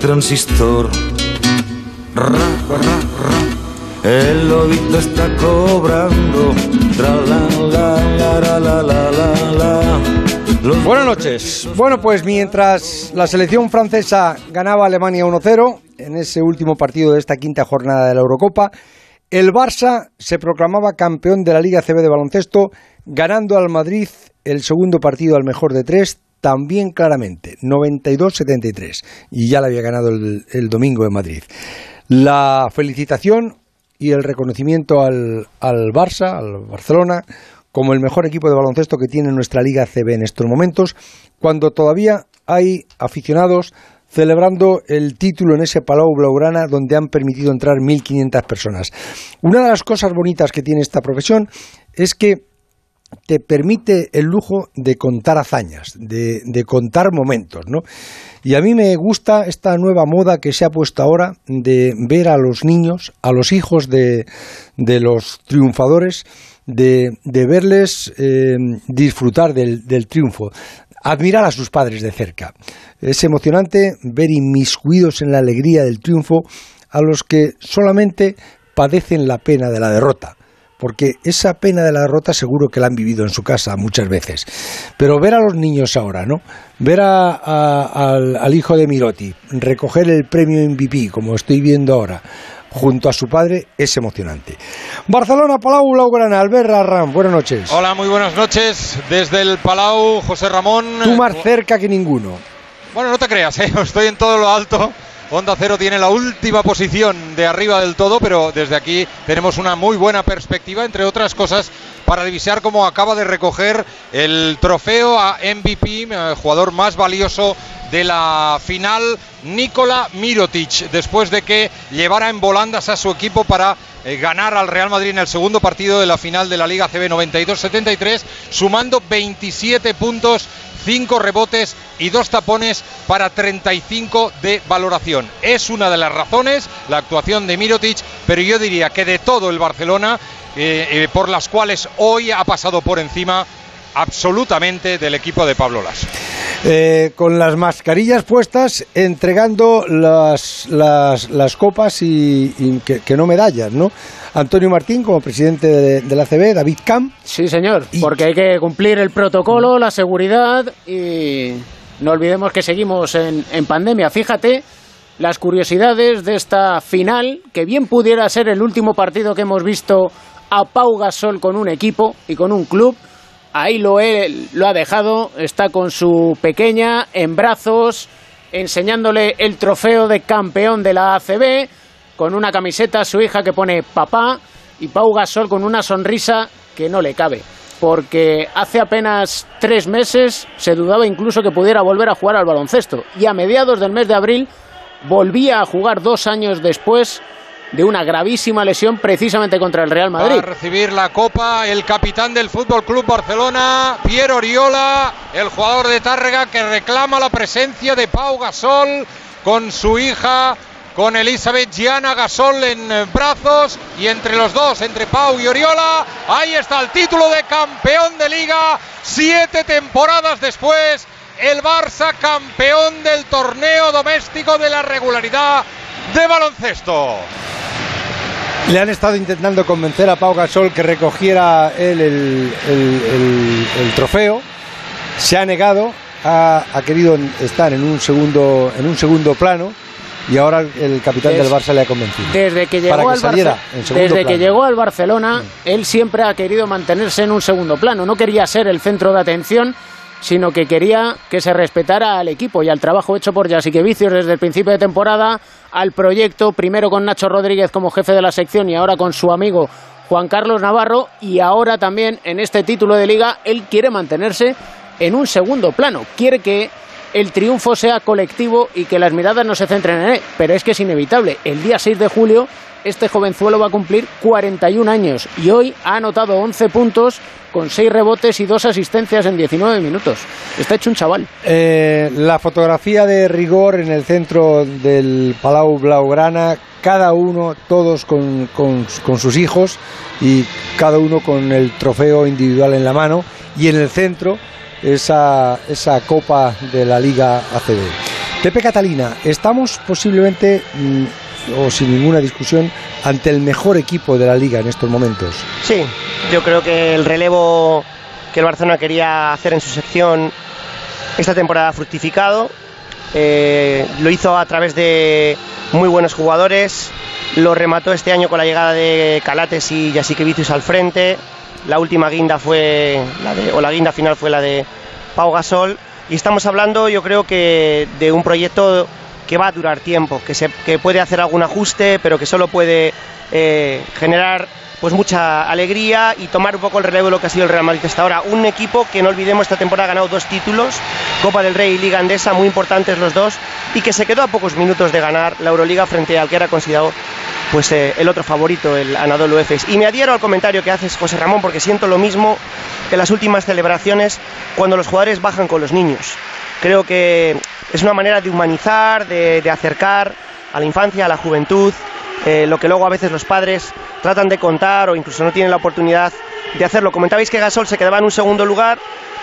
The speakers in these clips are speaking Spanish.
transistor. Ra, ra, ra. El lobito está cobrando. Buenas noches. Bueno, pues mientras la selección francesa ganaba a Alemania 1-0 en ese último partido de esta quinta jornada de la Eurocopa, el Barça se proclamaba campeón de la Liga CB de baloncesto, ganando al Madrid el segundo partido al mejor de tres, también claramente, 92-73, y ya le había ganado el, el domingo en Madrid. La felicitación y el reconocimiento al, al Barça, al Barcelona, como el mejor equipo de baloncesto que tiene nuestra Liga CB en estos momentos, cuando todavía hay aficionados celebrando el título en ese Palau Blaugrana donde han permitido entrar 1.500 personas. Una de las cosas bonitas que tiene esta profesión es que te permite el lujo de contar hazañas, de, contar momentos, ¿no? Y a mí me gusta esta nueva moda que se ha puesto ahora de ver a los niños, a los hijos de, de los triunfadores, de, verles eh, disfrutar del, del triunfo, admirar a sus padres de cerca. Es emocionante ver inmiscuidos en la alegría del triunfo a los que solamente padecen la pena de la derrota porque esa pena de la derrota seguro que la han vivido en su casa muchas veces. Pero ver a los niños ahora, ¿no? Ver a- a- al, al hijo de Miroti recoger el premio MVP, como estoy viendo ahora, junto a su padre, es emocionante. Barcelona, Palau, Blaugrana, Albert Arran, buenas noches. Hola, muy buenas noches. Desde el Palau, José Ramón. Tú más cerca que ninguno. Bueno, no te creas, ¿eh? estoy en todo lo alto. Onda Cero tiene la última posición de arriba del todo, pero desde aquí tenemos una muy buena perspectiva, entre otras cosas, para divisar cómo acaba de recoger el trofeo a MVP, eh, jugador más valioso de la final, Nikola Mirotic, después de que llevara en volandas a su equipo para eh, ganar al Real Madrid en el segundo partido de la final de la Liga CB 92-73, sumando 27 puntos 5 rebotes y 2 tapones para 35 de valoración. Es una de las razones la actuación de Mirotic, pero yo diría que de todo el Barcelona, eh, eh, por las cuales hoy ha pasado por encima absolutamente del equipo de Pablo Las. Eh, con las mascarillas puestas, entregando las, las, las copas y, y que, que no medallas, ¿no? Antonio Martín como presidente de, de la CB, David Camp. Sí, señor, Y- porque hay que cumplir el protocolo, la seguridad y no olvidemos que seguimos en, en pandemia. Fíjate las curiosidades de esta final, que bien pudiera ser el último partido que hemos visto a Pau Gasol con un equipo y con un club. Ahí lo, he- lo ha dejado, está con su pequeña en brazos, enseñándole el trofeo de campeón de la ACB, con una camiseta a su hija que pone papá y Pau Gasol con una sonrisa que no le cabe. Porque hace apenas tres meses se dudaba incluso que pudiera volver a jugar al baloncesto. Y a mediados del mes de abril volvía a jugar dos años después de una gravísima lesión precisamente contra el Real Va Madrid. a recibir la copa el capitán del Fútbol Club Barcelona, Piero Oriola, el jugador de Tárrega que reclama la presencia de Pau Gasol con su hija, con Elizabeth Gianna Gasol en eh, brazos y entre los dos, entre Pau y Oriola, ahí está el título de campeón de liga, siete temporadas después. El Barça campeón del torneo doméstico de la regularidad de baloncesto. Le han estado intentando convencer a Pau Gasol que recogiera él el, el- el- el trofeo. Se ha negado, ha, ha querido estar en un segundo, en un segundo plano y ahora el capitán del Barça le ha convencido. Desde que Para llegó, que al, Barce- desde que plano. Mm. llegó al Barcelona, él siempre ha querido mantenerse en un segundo plano. No quería ser el centro de atención, sino que quería que se respetara al equipo y al trabajo hecho por Vicios desde el principio de temporada, al proyecto, primero con Nacho Rodríguez como jefe de la sección y ahora con su amigo Juan Carlos Navarro. Y ahora también en este título de liga, él quiere mantenerse en un segundo plano. Quiere que el triunfo sea colectivo y que las miradas no se centren en él. Pero es que es inevitable. El día 6 de julio este jovenzuelo va a cumplir 41 años y hoy ha anotado 11 puntos con 6 rebotes y 2 asistencias en 19 minutos. Está hecho un chaval. Eh, la fotografía de rigor en el centro del Palau Blaugrana, cada uno, todos con, con- sus hijos y cada uno con el trofeo individual en la mano y en el centro esa, esa copa de la Liga ACB. Pepe Catalina, estamos posiblemente, mm, o sin ninguna discusión, ante el mejor equipo de la liga en estos momentos. Sí, yo creo que el relevo que el Barcelona quería hacer en su sección esta temporada ha fructificado. Eh, lo hizo a través de muy buenos jugadores. Lo remató este año con la llegada de Calates y Jasikevicius al frente. La última guinda fue la o la guinda final fue la de Pau Gasol. Y estamos hablando, yo creo que de un proyecto que va a durar tiempo, que, se, que puede hacer algún ajuste, pero que solo puede eh, generar pues mucha alegría y tomar un poco el relevo de lo que ha sido el Real Madrid hasta ahora. Un equipo que no olvidemos esta temporada ha ganado dos títulos, Copa del Rey y Liga Andesa, muy importantes los dos, y que se quedó a pocos minutos de ganar la Euroliga frente al que era considerado pues eh, el otro favorito, el Anadolu Efes. Y me adhiero al comentario que haces, José Ramón, porque siento lo mismo que las últimas celebraciones cuando los jugadores bajan con los niños. Creo que es una manera de humanizar, de, de acercar a la infancia, a la juventud, eh, lo que luego a veces los padres tratan de contar o incluso no tienen la oportunidad de hacerlo. Comentabais que Gasol se quedaba en un segundo lugar.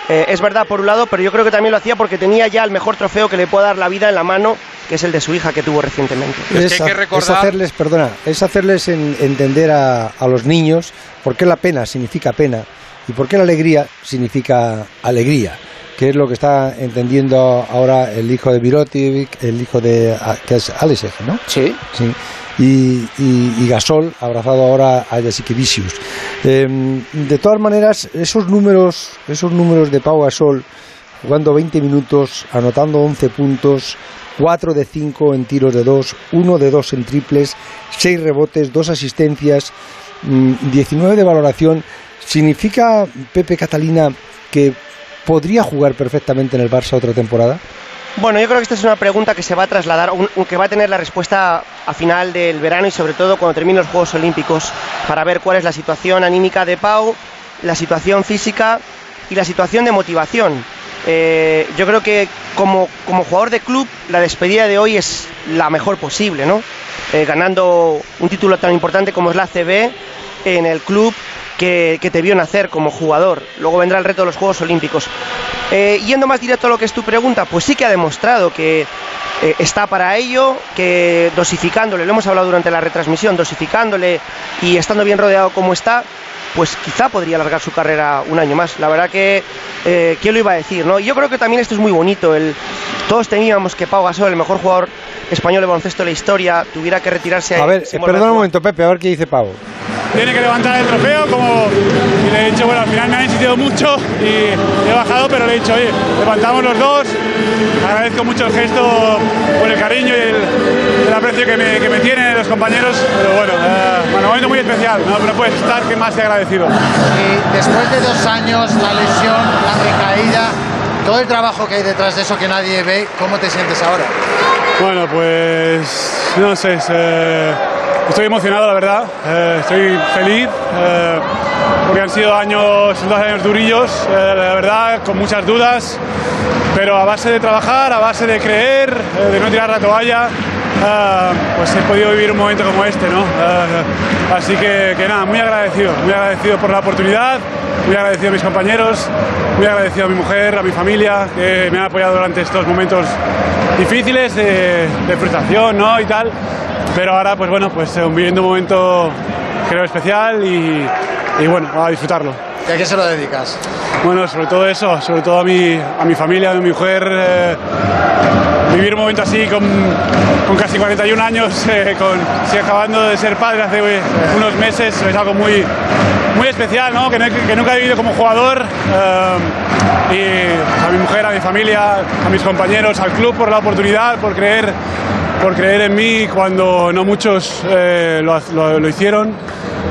Eh, es verdad por un lado, pero yo creo que también lo hacía porque tenía ya el mejor trofeo que le puede dar la vida en la mano, que es el de su hija que tuvo recientemente. Es que hay que recordar- es hacerles, perdona, es hacerles en- entender a, a los niños por qué la pena significa pena y por qué la alegría significa alegría, que es lo que está entendiendo ahora el hijo de Virotic, el hijo de a- que es Alexej, ¿no? Sí. Sí. Y, y- y Gasol abrazado ahora a Jasikevicius. Eh, de todas maneras, esos números, esos números de Pau Gasol jugando 20 minutos, anotando 11 puntos, 4 de 5 en tiros de 2, 1 de 2 en triples, 6 rebotes, 2 asistencias, mm, 19 de valoración, ¿significa Pepe Catalina que podría jugar perfectamente en el Barça otra temporada? Bueno, yo creo que esta es una pregunta que se va a trasladar, que va a tener la respuesta a final del verano y sobre todo cuando terminen los Juegos Olímpicos para ver cuál es la situación anímica de Pau, la situación física y la situación de motivación. Eh, yo creo que como, como jugador de club la despedida de hoy es la mejor posible, ¿no? Eh, ganando un título tan importante como es la CB en el club que, te vio nacer como jugador. Luego vendrá el reto de los Juegos Olímpicos. Eh, yendo más directo a lo que es tu pregunta, pues sí que ha demostrado que eh, está para ello, que dosificándole, lo hemos hablado durante la retransmisión, dosificándole y estando bien rodeado como está, pues quizá podría alargar su carrera un año más. La verdad que, eh, ¿quién lo iba a decir? ¿no? Y yo creo que también esto es muy bonito. El, todos temíamos que Pau Gasol, el mejor jugador español de baloncesto de la historia, tuviera que retirarse. A ver, eh, perdona un momento, Pepe, a ver qué dice Pau. tiene que levantar el trofeo como y le he dicho bueno al final me han insistido mucho y he bajado pero le he dicho oye levantamos los dos agradezco mucho el gesto por el cariño y el, el aprecio que me, que me tienen los compañeros pero bueno eh, bueno, momento muy especial no, no puedes estar que más que agradecido Y después de dos años, la lesión, la recaída, todo el trabajo que hay detrás de eso que nadie ve, ¿cómo te sientes ahora? Bueno, pues no sé, es, eh, estoy emocionado, la verdad. Eh, estoy feliz eh, porque han sido años, dos años durillos, eh, la verdad, con muchas dudas, pero a base de trabajar, a base de creer, eh, de no tirar la toalla. Eh, pues he podido vivir un momento como este, ¿no? Eh, así que, que nada, muy agradecido, muy agradecido por la oportunidad, muy agradecido a mis compañeros, muy agradecido a mi mujer, a mi familia, que me han apoyado durante estos momentos difíciles de, de frustración ¿no? y tal. Pero ahora, pues bueno, pues eh, viviendo un momento creo especial y, y bueno, a disfrutarlo. ¿Y a qué se lo dedicas? Bueno, sobre todo eso, sobre todo a mi, a mi familia, a mi mujer. eh, vivir un momento así con, con casi 41 años, eh, con, sí, acabando de ser padre hace eh, unos meses, es algo muy, muy especial, ¿no? que, no- que nunca he vivido como jugador. eh, y a mi mujer, a mi familia, a mis compañeros, al club por la oportunidad, por creer, por creer en mí cuando no muchos eh, lo, lo- lo hicieron.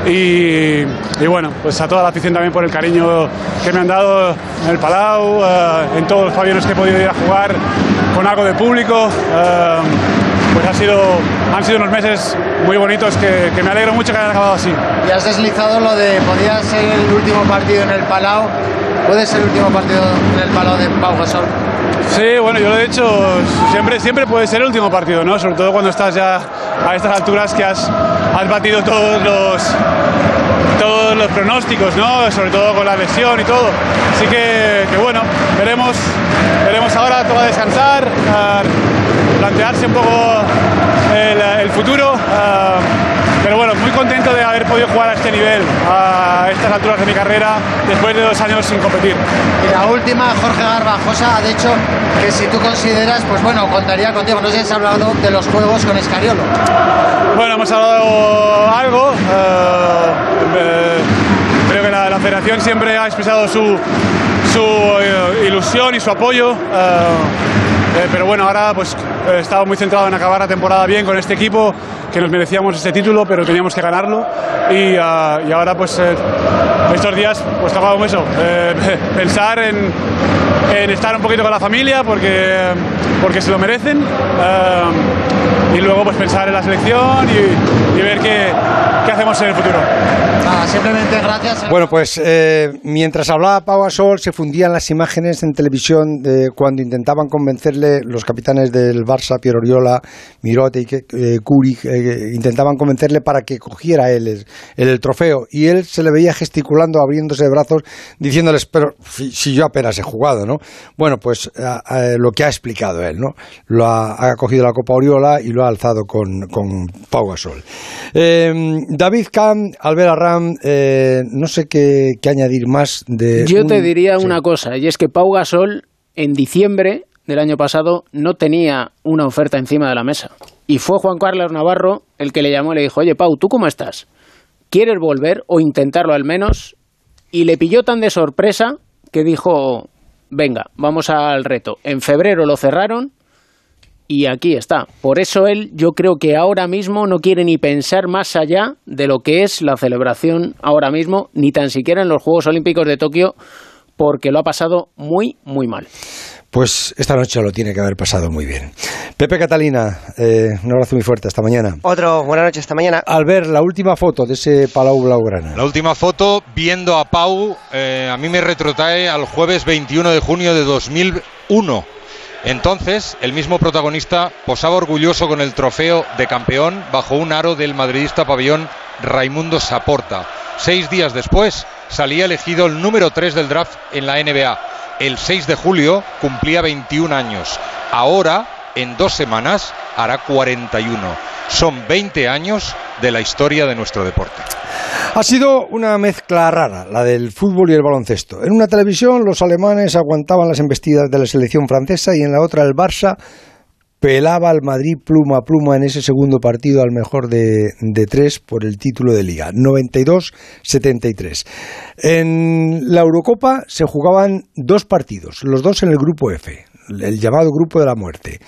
Y, y bueno, pues a toda la afición también por el cariño que me han dado en el Palau, eh, en todos los pabellones que he podido ir a jugar con algo de público. eh, pues ha sido, han sido unos meses muy bonitos que, que me alegro mucho que hayan acabado así. Y has deslizado lo de podía ser el último partido en el Palau. ¿Puede ser el último partido en el Palau de Pau Gasol? Sí, bueno, yo lo he dicho, siempre, siempre puede ser el último partido, ¿no? Sobre todo cuando estás ya a estas alturas que has, has batido todos los, todos los pronósticos, ¿no? Sobre todo con la lesión y todo. Así que, que bueno, veremos, veremos ahora, todo a descansar, plantearse un poco el, futuro. Pero bueno, muy contento de haber podido jugar a este nivel, a estas alturas de mi carrera, después de dos años sin competir. Y la última, Jorge Garbajosa ha dicho que si tú consideras, pues bueno, contaría contigo. No sé si has hablado de los juegos con Escariolo. Bueno, hemos hablado algo. eh, eh, creo que la, la federación siempre ha expresado su, su eh, ilusión y su apoyo. eh, eh, pero bueno, ahora pues eh, estaba muy centrado en acabar la temporada bien con este equipo, que nos merecíamos este título, pero teníamos que ganarlo. Y, ah, ahora pues eh, estos días pues tocaba eso, pensar en, estar un poquito con la familia porque, porque se lo merecen. y luego pues pensar en la selección y, y ver qué, qué hacemos en el futuro. Simplemente gracias. Bueno, pues eh, mientras hablaba Pau Gasol se fundían las imágenes en televisión de cuando intentaban convencerle los capitanes del Barça, Piero Oriola, Mirote y eh, Curi, eh, intentaban convencerle para que cogiera él el, trofeo y él se le veía gesticulando, abriéndose de brazos, diciéndoles, pero si, yo apenas he jugado, ¿no? Bueno, pues lo que ha explicado él, ¿no? Lo ha, cogido la Copa Oriola y lo ha alzado con, con Pau Gasol. David Kahn, Albert Arram, eh, no sé qué, qué añadir más de... Yo te diría sí. una cosa, y es que Pau Gasol en diciembre del año pasado no tenía una oferta encima de la mesa. Y fue Juan Carlos Navarro el que le llamó y le dijo, oye Pau, ¿tú cómo estás? ¿Quieres volver o intentarlo al menos? Y le pilló tan de sorpresa que dijo, venga, vamos al reto. En febrero lo cerraron y aquí está. Por eso él, yo creo que ahora mismo no quiere ni pensar más allá de lo que es la celebración ahora mismo, ni tan siquiera en los Juegos Olímpicos de Tokio, porque lo ha pasado muy, muy mal. Pues esta noche lo tiene que haber pasado muy bien. Pepe Catalina, eh, un abrazo muy fuerte, hasta mañana. Otro, buenas noches, esta mañana. Al ver la última foto de ese Palau Blaugrana. La última foto, viendo a Pau, eh, a mí me retrotrae al jueves 21 de junio de 2001. Entonces, el mismo protagonista posaba orgulloso con el trofeo de campeón bajo un aro del madridista pabellón Raimundo Saporta. Seis días después, salía elegido el número 3 del draft en la NBA. El 6 de julio cumplía 21 años. Ahora, en dos semanas, hará 41. Son 20 años de la historia de nuestro deporte. Ha sido una mezcla rara, la del fútbol y el baloncesto. En una televisión los alemanes aguantaban las embestidas de la selección francesa y en la otra el Barça pelaba al Madrid pluma a pluma en ese segundo partido al mejor de, tres por el título de liga, 92-73. En la Eurocopa se jugaban dos partidos, los dos en el grupo F, el llamado grupo de la muerte.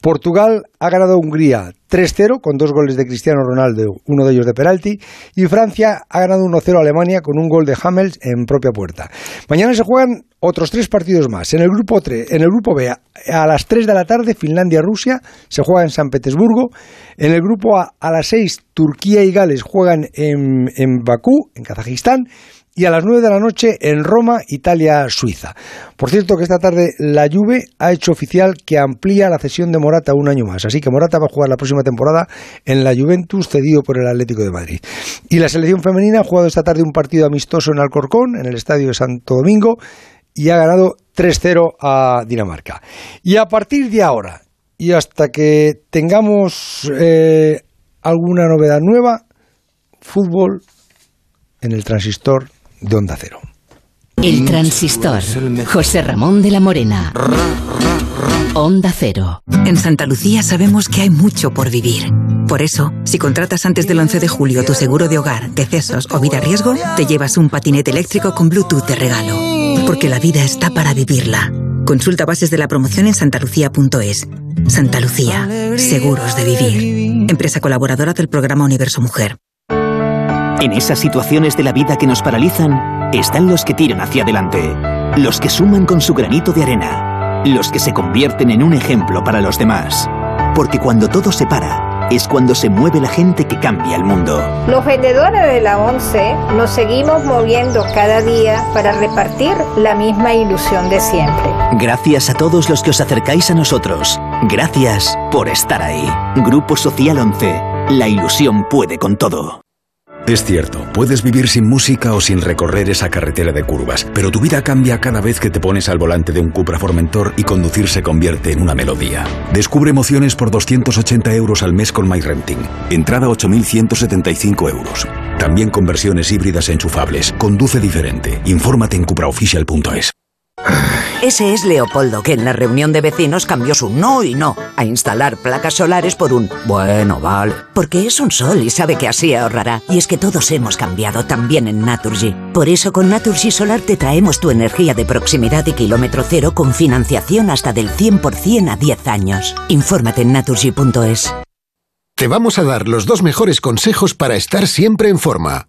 Portugal ha ganado a Hungría 3-0 con dos goles de Cristiano Ronaldo, uno de ellos de penalti, y Francia ha ganado 1-0 a Alemania con un gol de Hamels en propia puerta. Mañana se juegan otros tres partidos más. En el grupo 3, en el grupo B, a, las 3 de la tarde, Finlandia-Rusia se juega en San Petersburgo. En el grupo A, a las 6, Turquía y Gales juegan en, en Bakú, en Kazajistán y a las 9 de la noche en Roma, Italia, Suiza. Por cierto que esta tarde la Juve ha hecho oficial que amplía la cesión de Morata un año más, así que Morata va a jugar la próxima temporada en la Juventus cedido por el Atlético de Madrid. Y la selección femenina ha jugado esta tarde un partido amistoso en Alcorcón, en el Estadio de Santo Domingo y ha ganado 3-0 a Dinamarca. Y a partir de ahora y hasta que tengamos eh, alguna novedad nueva, fútbol en el transistor de Onda Cero. El transistor. José Ramón de la Morena. Onda Cero. En Santa Lucía sabemos que hay mucho por vivir. Por eso, si contratas antes del 11 de julio tu seguro de hogar, decesos o vida riesgo, te llevas un patinete eléctrico con Bluetooth de regalo. Porque la vida está para vivirla. Consulta bases de la promoción en santalucía.es. Santa Lucía, seguros de vivir. Empresa colaboradora del programa Universo Mujer. En esas situaciones de la vida que nos paralizan, están los que tiran hacia adelante, los que suman con su granito de arena, los que se convierten en un ejemplo para los demás. Porque cuando todo se para, es cuando se mueve la gente que cambia el mundo. Los vendedores de la ONCE nos seguimos moviendo cada día para repartir la misma ilusión de siempre. Gracias a todos los que os acercáis a nosotros. Gracias por estar ahí. Grupo Social 11. La ilusión puede con todo. Es cierto, puedes vivir sin música o sin recorrer esa carretera de curvas, pero tu vida cambia cada vez que te pones al volante de un Cupra Formentor y conducir se convierte en una melodía. Descubre emociones por 280 euros al mes con MyRenting. Entrada 8.175 euros. También con versiones híbridas enchufables. Conduce diferente. Infórmate en cupraofficial.es. Ese es Leopoldo, que en la reunión de vecinos cambió su no y no a instalar placas solares por un bueno, vale. Porque es un sol y sabe que así ahorrará. Y es que todos hemos cambiado también en Naturgy. Por eso con Naturgy Solar te traemos tu energía de proximidad y kilómetro cero con financiación hasta del 100% a 10 años. Infórmate en naturgy.es. Te vamos a dar los dos mejores consejos para estar siempre en forma.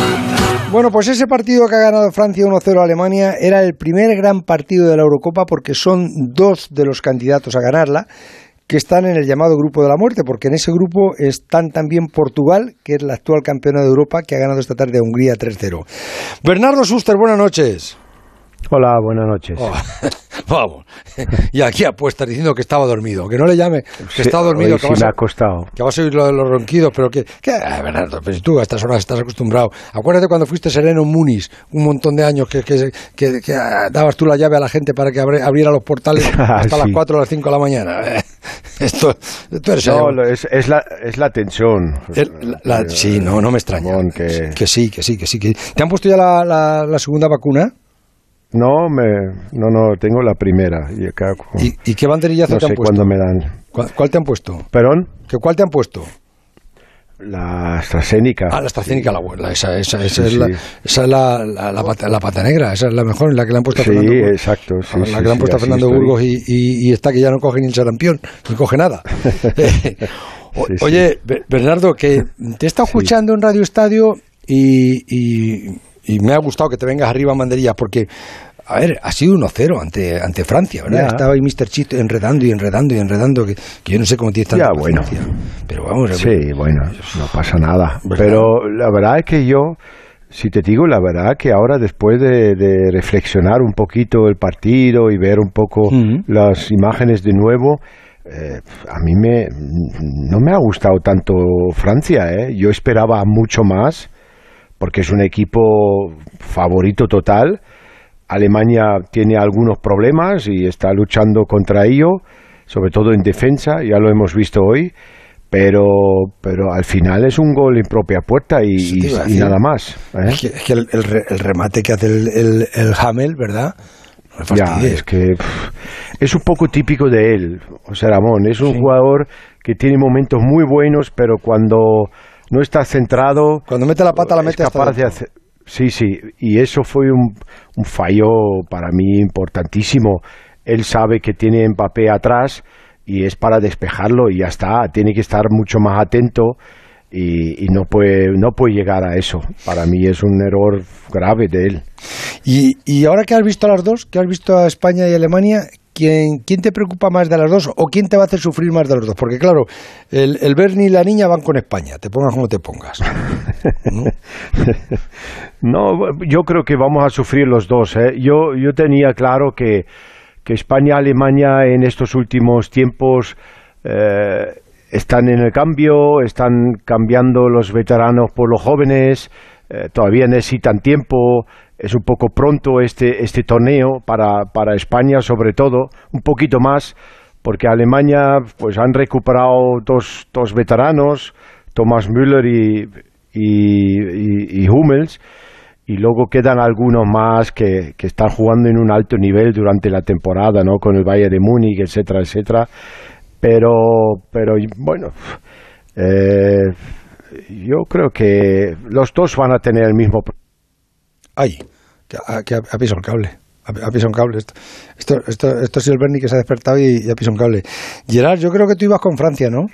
Bueno, pues ese partido que ha ganado Francia 1-0 a Alemania era el primer gran partido de la Eurocopa porque son dos de los candidatos a ganarla que están en el llamado grupo de la muerte, porque en ese grupo están también Portugal, que es la actual campeona de Europa, que ha ganado esta tarde a Hungría 3-0. Bernardo Suster, buenas noches. Hola, buenas noches. Oh, vamos. Y aquí apuesta diciendo que estaba dormido. Que no le llame, que está dormido. Sí, que, vas me a, ha costado. que vas a oír lo de los ronquidos, pero que... que ah, Bernardo, pues tú a estas horas estás acostumbrado. Acuérdate cuando fuiste sereno en Muniz, un montón de años, que, que, que, que ah, dabas tú la llave a la gente para que abri- abriera los portales hasta las Sí. 4 o las 5 de la mañana. Esto, tú eres No, es, es la, es la tensión. El- la- sí, no, no me extraña. Que- Que sí, que sí, que sí. ¿Te han puesto ya la- la segunda vacuna? No, me, no, no, tengo la primera. Y, acá- ¿Y, y qué banderillazo no te han puesto? cuándo me dan. ¿Cuál, cuál te han puesto? ¿Perdón? ¿Qué, ¿Cuál te han puesto? La AstraZeneca. Ah, la AstraZeneca, la buena. Esa, esa, esa Sí, es, la, sí. esa es la, la, la pata, la pata negra. Esa es la mejor, la que le han puesto a Sí, Fernando Burgos. exacto. sí, la sí, que le han sí, puesto a Fernando. Burgos y, y- y está que ya no coge ni el sarampión, ni coge nada. O- Sí, sí. Oye, Be- Bernardo, que te he estado escuchando en Radio Estadio y, y- me ha gustado que te vengas arriba a Manderillas porque, a ver, ha sido 1-0 ante, ante Francia, ¿verdad? Ya. Estaba ahí Mr. Chito enredando y enredando y enredando, que, que yo no sé cómo tiene tanta Ya, bueno. Pero vamos, Sí, bueno, no pasa nada. ¿Verdad? Pero la verdad es que yo, si te digo la verdad, que ahora después de, de reflexionar un poquito el partido y ver un poco las imágenes de nuevo, eh, a mí me, no me ha gustado tanto Francia. ¿eh? Yo esperaba mucho más, porque es un equipo favorito total. Alemania tiene algunos problemas y está luchando contra ello, sobre todo en defensa, ya lo hemos visto hoy, pero, pero al final es un gol en propia puerta y, nada más. ¿eh? Es que, es que el, el re- el remate que hace el, el, el Hamel, ¿verdad? No Ya, es que pff, es un poco típico de él, o sea, Ramón, es un jugador que tiene momentos muy buenos, pero cuando no está centrado... Cuando mete la pata la mete hasta capaz de dentro. hacer- Sí, sí, y eso fue un, un fallo para mí importantísimo. Él sabe que tiene Mbappé atrás y es para despejarlo y ya está. Tiene que estar mucho más atento y, y no, puede, no puede llegar a eso. Para mí es un error grave de él. Y, y ahora que has visto a las dos, que has visto a España y Alemania, ¿quién, ¿quién te preocupa más de las dos o quién te va a hacer sufrir más de los dos? Porque claro, el, el Berni y la niña van con España, te pongas como te pongas. ¿no? Yo creo que vamos a sufrir los dos. ¿eh? Yo, yo tenía claro que, que España y Alemania en estos últimos tiempos eh, están en el cambio, están cambiando los veteranos por los jóvenes, eh, todavía necesitan tiempo, es un poco pronto este, este torneo para, para España sobre todo, un poquito más, porque Alemania pues han recuperado dos, dos veteranos, Thomas Müller y, y, y- Hummels, y luego quedan algunos más que, que están jugando en un alto nivel durante la temporada, ¿no? Con el Valle de Múnich, etcétera, etcétera. Pero, pero bueno, eh, yo creo que los dos van a tener el mismo. Ay, que, ha, que ha, pisado un cable. Ha, pisado un cable. Esto, esto, esto, esto es el Bernie que se ha despertado y, y ha pisado un cable. Gerard, yo creo que tú ibas con Francia, ¿no?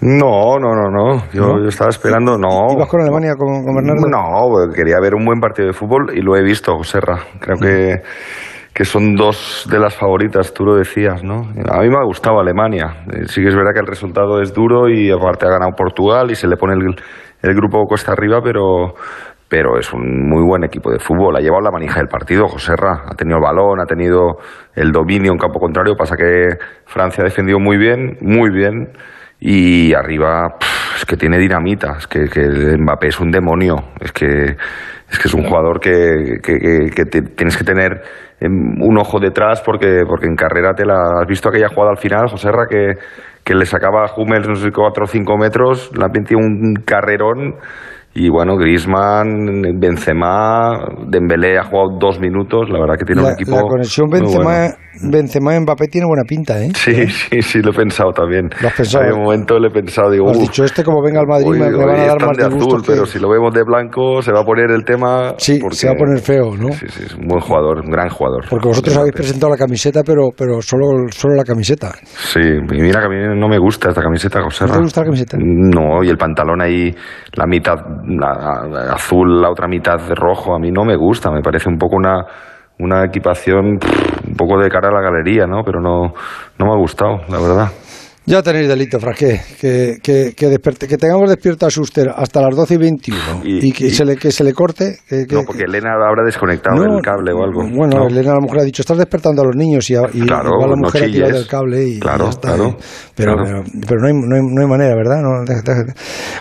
No, no, no, no. Yo, yo estaba esperando, no. ¿Ibas con Alemania, con, con Bernardo? No, porque quería ver un buen partido de fútbol y lo he visto, Serra. Creo que, que son dos de las favoritas, tú lo decías, ¿no? A mí me ha gustado Alemania. Eh, Sí que es verdad que el resultado es duro y aparte ha ganado Portugal y se le pone el, el grupo cuesta arriba, pero, pero es un muy buen equipo de fútbol. Ha llevado la manija del partido, Joserra. Ha tenido el balón, ha tenido el dominio en campo contrario. Pasa que Francia ha defendido muy bien, muy bien. Y arriba, pff, es que tiene dinamita. Es que, que Mbappé es un demonio. Es que es, que es un jugador que, que, que- tienes que tener un ojo detrás porque, porque en carrera te la has visto aquella jugada al final, Joserra, que, que le sacaba a Hummels, no sé, 4 o 5 metros, la metió un carrerón. Y bueno, Griezmann, Benzema, Dembélé ha jugado dos minutos. La verdad que tiene la, un equipo la conexión muy bueno. Benzema, Benzema Mbappé tiene buena pinta, ¿eh? Sí, sí, sí, lo he pensado también. Lo has pensado. En un momento le he pensado, digo, Has "Uf, dicho, este como venga al Madrid Uy, me, hoy van a dar más de azul, que- pero si lo vemos de blanco se va a poner el tema. Sí, porque- se va a poner feo, ¿no? Sí, sí, es un buen jugador, un gran jugador. Porque vosotros habéis presentado la camiseta, pero, pero solo, solo la camiseta. Sí, y mira que a mí no me gusta esta camiseta, José. ¿No te gusta la camiseta? No, y el pantalón ahí, la mitad azul, la otra mitad de rojo, a mí no me gusta, me parece un poco una, una equipación un poco de cara a la galería, ¿no? Pero no, no me ha gustado, la verdad. Ya tenéis delito, Frasqué, que, que, que, desperte- que tengamos despierto a Suster hasta las 12 y 21 y, que, Se le, que se le corte. que- No, porque Elena habrá desconectado No, el cable o algo. Bueno, ¿no? Elena, la mujer ha dicho, estás despertando a los niños y, a- y Claro, igual la no mujer ha tirado del cable y, Claro, ya está. claro, ¿eh? Pero, claro. pero, pero no, hay, no, hay, no hay manera, ¿verdad? No, deja- deja-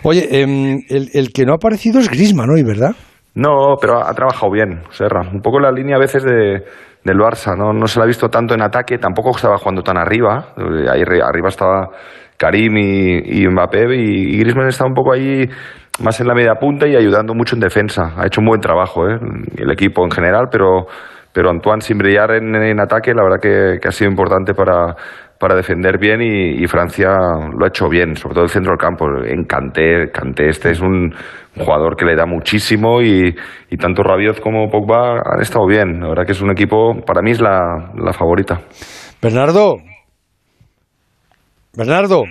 Oye, em, el, el que no ha aparecido es Grisman hoy, ¿verdad? No, pero ha, ha trabajado bien, Serra. Un poco la línea a veces de, del Barça, ¿no? No se la ha visto tanto en ataque, tampoco estaba jugando tan arriba. Eh, Ahí arriba estaba Karim y, y Mbappé y, y está un poco ahí más en la media punta y ayudando mucho en defensa. Ha hecho un buen trabajo, ¿eh? El equipo en general, pero, pero Antoine sin brillar en, en ataque, la verdad que ha sido importante para, para defender bien y, y Francia lo ha hecho bien, sobre todo el centro del campo. En Kanté, Kanté este es un jugador que le da muchísimo y, y tanto Rabiot como Pogba han estado bien. La verdad que es un equipo, para mí es la, la favorita. Bernardo. Bernardo.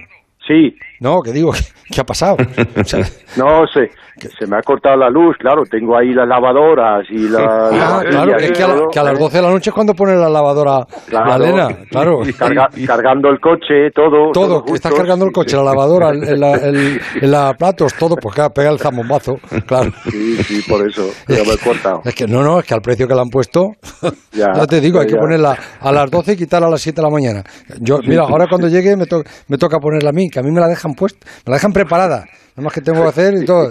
Sí. No, que digo, ¿qué ha pasado? O sea, No, se, se me ha cortado la luz, claro, tengo ahí las lavadoras y la... Ah, la claro, es que a, la- todo, que a las ¿eh? 12 de la noche es cuando pone la lavadora la Claro. Elena, claro. Carga- cargando el coche, todo. Todo, que estás cargando el coche, la lavadora, el, el, el- el lavaplatos, todo, pues claro, pega el zambombazo, claro. Sí, sí, por eso, pero me he cortado. Es que no, no, es que al precio que le han puesto, ya, Ya, te digo, hay que ya. ponerla a las 12 y quitarla a las 7 de la mañana. Yo, mira, ahora cuando llegue me, to- me toca ponerla a mí, que a mí me la dejan puesta, me la dejan preparada. Nada más que tengo que hacer y todo.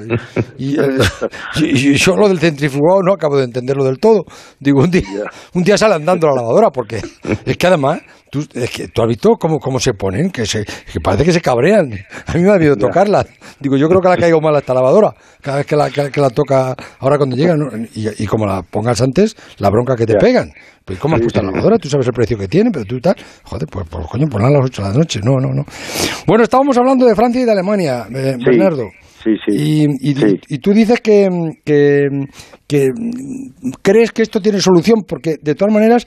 Y, el- y- y yo lo del centrifugado no acabo de entenderlo del todo. Digo, un día, un día sale andando la lavadora, porque es que además, tú, es que, tú has visto cómo, cómo se ponen, que, se, que parece que se cabrean. A mí me ha habido tocarla. Digo, yo creo que la caigo mal a esta lavadora, cada vez que la, que, que la toca ahora cuando llega. ¿no? Y, y como la pongas antes, la bronca que te pegan. Pues, ¿cómo has puesto la lavadora? Tú sabes el precio que tiene, pero tú tal. Joder, pues, pues coño, ponla a las 8 de la noche. No, no, no. Bueno, estábamos hablando de Francia y de Alemania, eh, Sí, Bernardo. Sí, sí. Y, y- Sí. y tú dices que, que, que crees que esto tiene solución, porque de todas maneras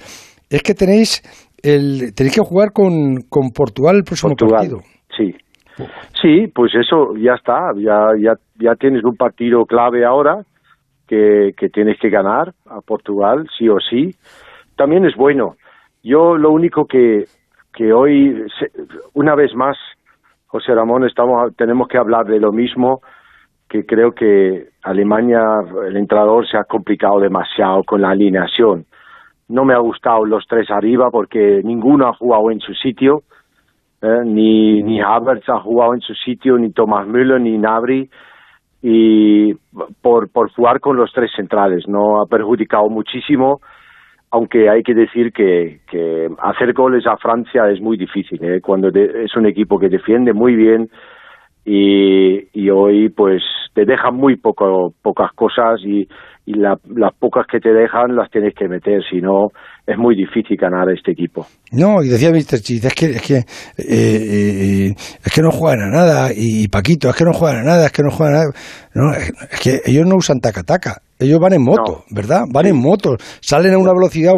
es que tenéis el, tenéis que jugar con, con Portugal el próximo Portugal, partido. Sí. Sí, pues eso ya está, ya, ya, ya tienes un partido clave ahora que, que tienes que ganar a Portugal, sí o sí. También es bueno. Yo lo único que, que hoy, una vez más, José Ramón, estamos, tenemos que hablar de lo mismo, que creo que Alemania, el entrenador se ha complicado demasiado con la alineación. No me ha gustado los tres arriba porque ninguno ha jugado en su sitio. ¿eh? ni, ni Havertz ha jugado en su sitio, ni Thomas Müller, ni Nabri, y por, por jugar con los tres centrales, no ha perjudicado muchísimo, aunque hay que decir que, que hacer goles a Francia es muy difícil, ¿eh? cuando de- es un equipo que defiende muy bien y, hoy pues te dejan muy poco, pocas cosas y, la- las pocas que te dejan las tienes que meter, si no es muy difícil ganar a este equipo. No, y decía Mr. Cheese, es que, es que, eh, eh, es que no juegan a nada, y Paquito, es que no juegan a nada, es que no juegan a nada. No, es que ellos no usan taca-taca, ellos van en moto, ¿verdad? Van en moto, salen a una velocidad,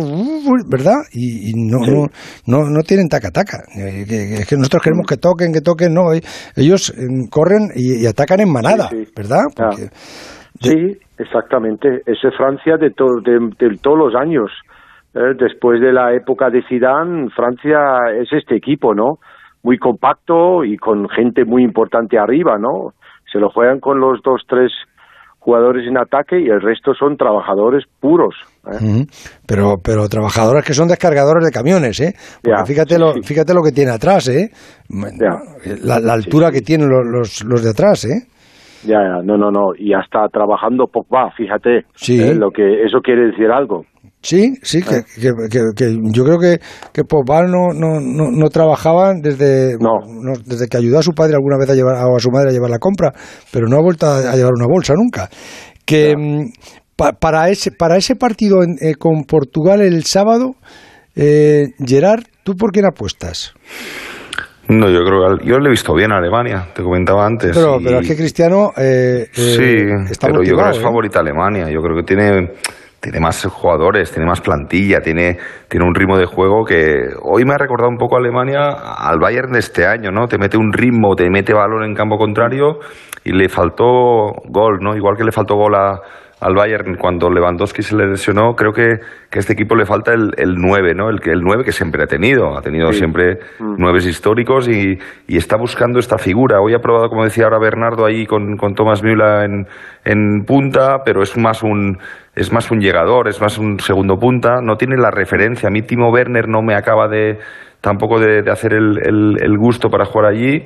¿verdad? Y, no, no, no, no, tienen taca-taca. Eh, es que nosotros queremos que toquen, que toquen, no. Ellos corren y, atacan en manada, ¿verdad? sí, exactamente. Eso es Francia de, de todos los años. Eh, después de la época de Zidane, Francia es este equipo, ¿no? Muy compacto y con gente muy importante arriba, ¿no? Se lo juegan con los dos, tres jugadores en ataque y el resto son trabajadores puros. ¿eh? Pero, pero trabajadores que son descargadores de camiones, ¿eh? fíjate, lo, fíjate lo que tiene atrás, ¿eh? La, altura que tienen los, los, de atrás, ¿eh? Ya, ya, no, no, no. Y hasta trabajando Pogba, fíjate. Sí. ¿eh? Lo que, eso quiere decir algo. Sí, sí, que, que, yo creo que, que Pogba no, no, no, trabajaba desde, no. desde que ayudó a su padre alguna vez a llevar a su madre a llevar la compra, pero no ha vuelto a, llevar una bolsa nunca. Que mm, para ese para ese partido eh, con Portugal el sábado, eh, Gerard, ¿tú por quién apuestas? No, yo creo que yo le he visto bien a Alemania, te comentaba antes. Pero, pero es que Cristiano eh, sí, pero yo creo que es favorita Alemania. Yo creo que tiene tiene más jugadores, tiene más plantilla, tiene, tiene un ritmo de juego que hoy me ha recordado un poco a Alemania al Bayern de este año, ¿no? Te mete un ritmo, te mete balón en campo contrario y le faltó gol, ¿no? Igual que le faltó gol a, al Bayern cuando Lewandowski se le lesionó, creo que, que a este equipo le falta el, el 9, ¿no? El, el 9 que siempre ha tenido, ha tenido siempre mm. nueve históricos y, y, está buscando esta figura. Hoy ha probado, como decía ahora Bernardo, ahí con, con Thomas Müller en, en punta, pero es más un es más un llegador, es más un segundo punta, no tiene la referencia. A mí Timo Werner no me acaba de, tampoco de, hacer el, el, gusto para jugar allí.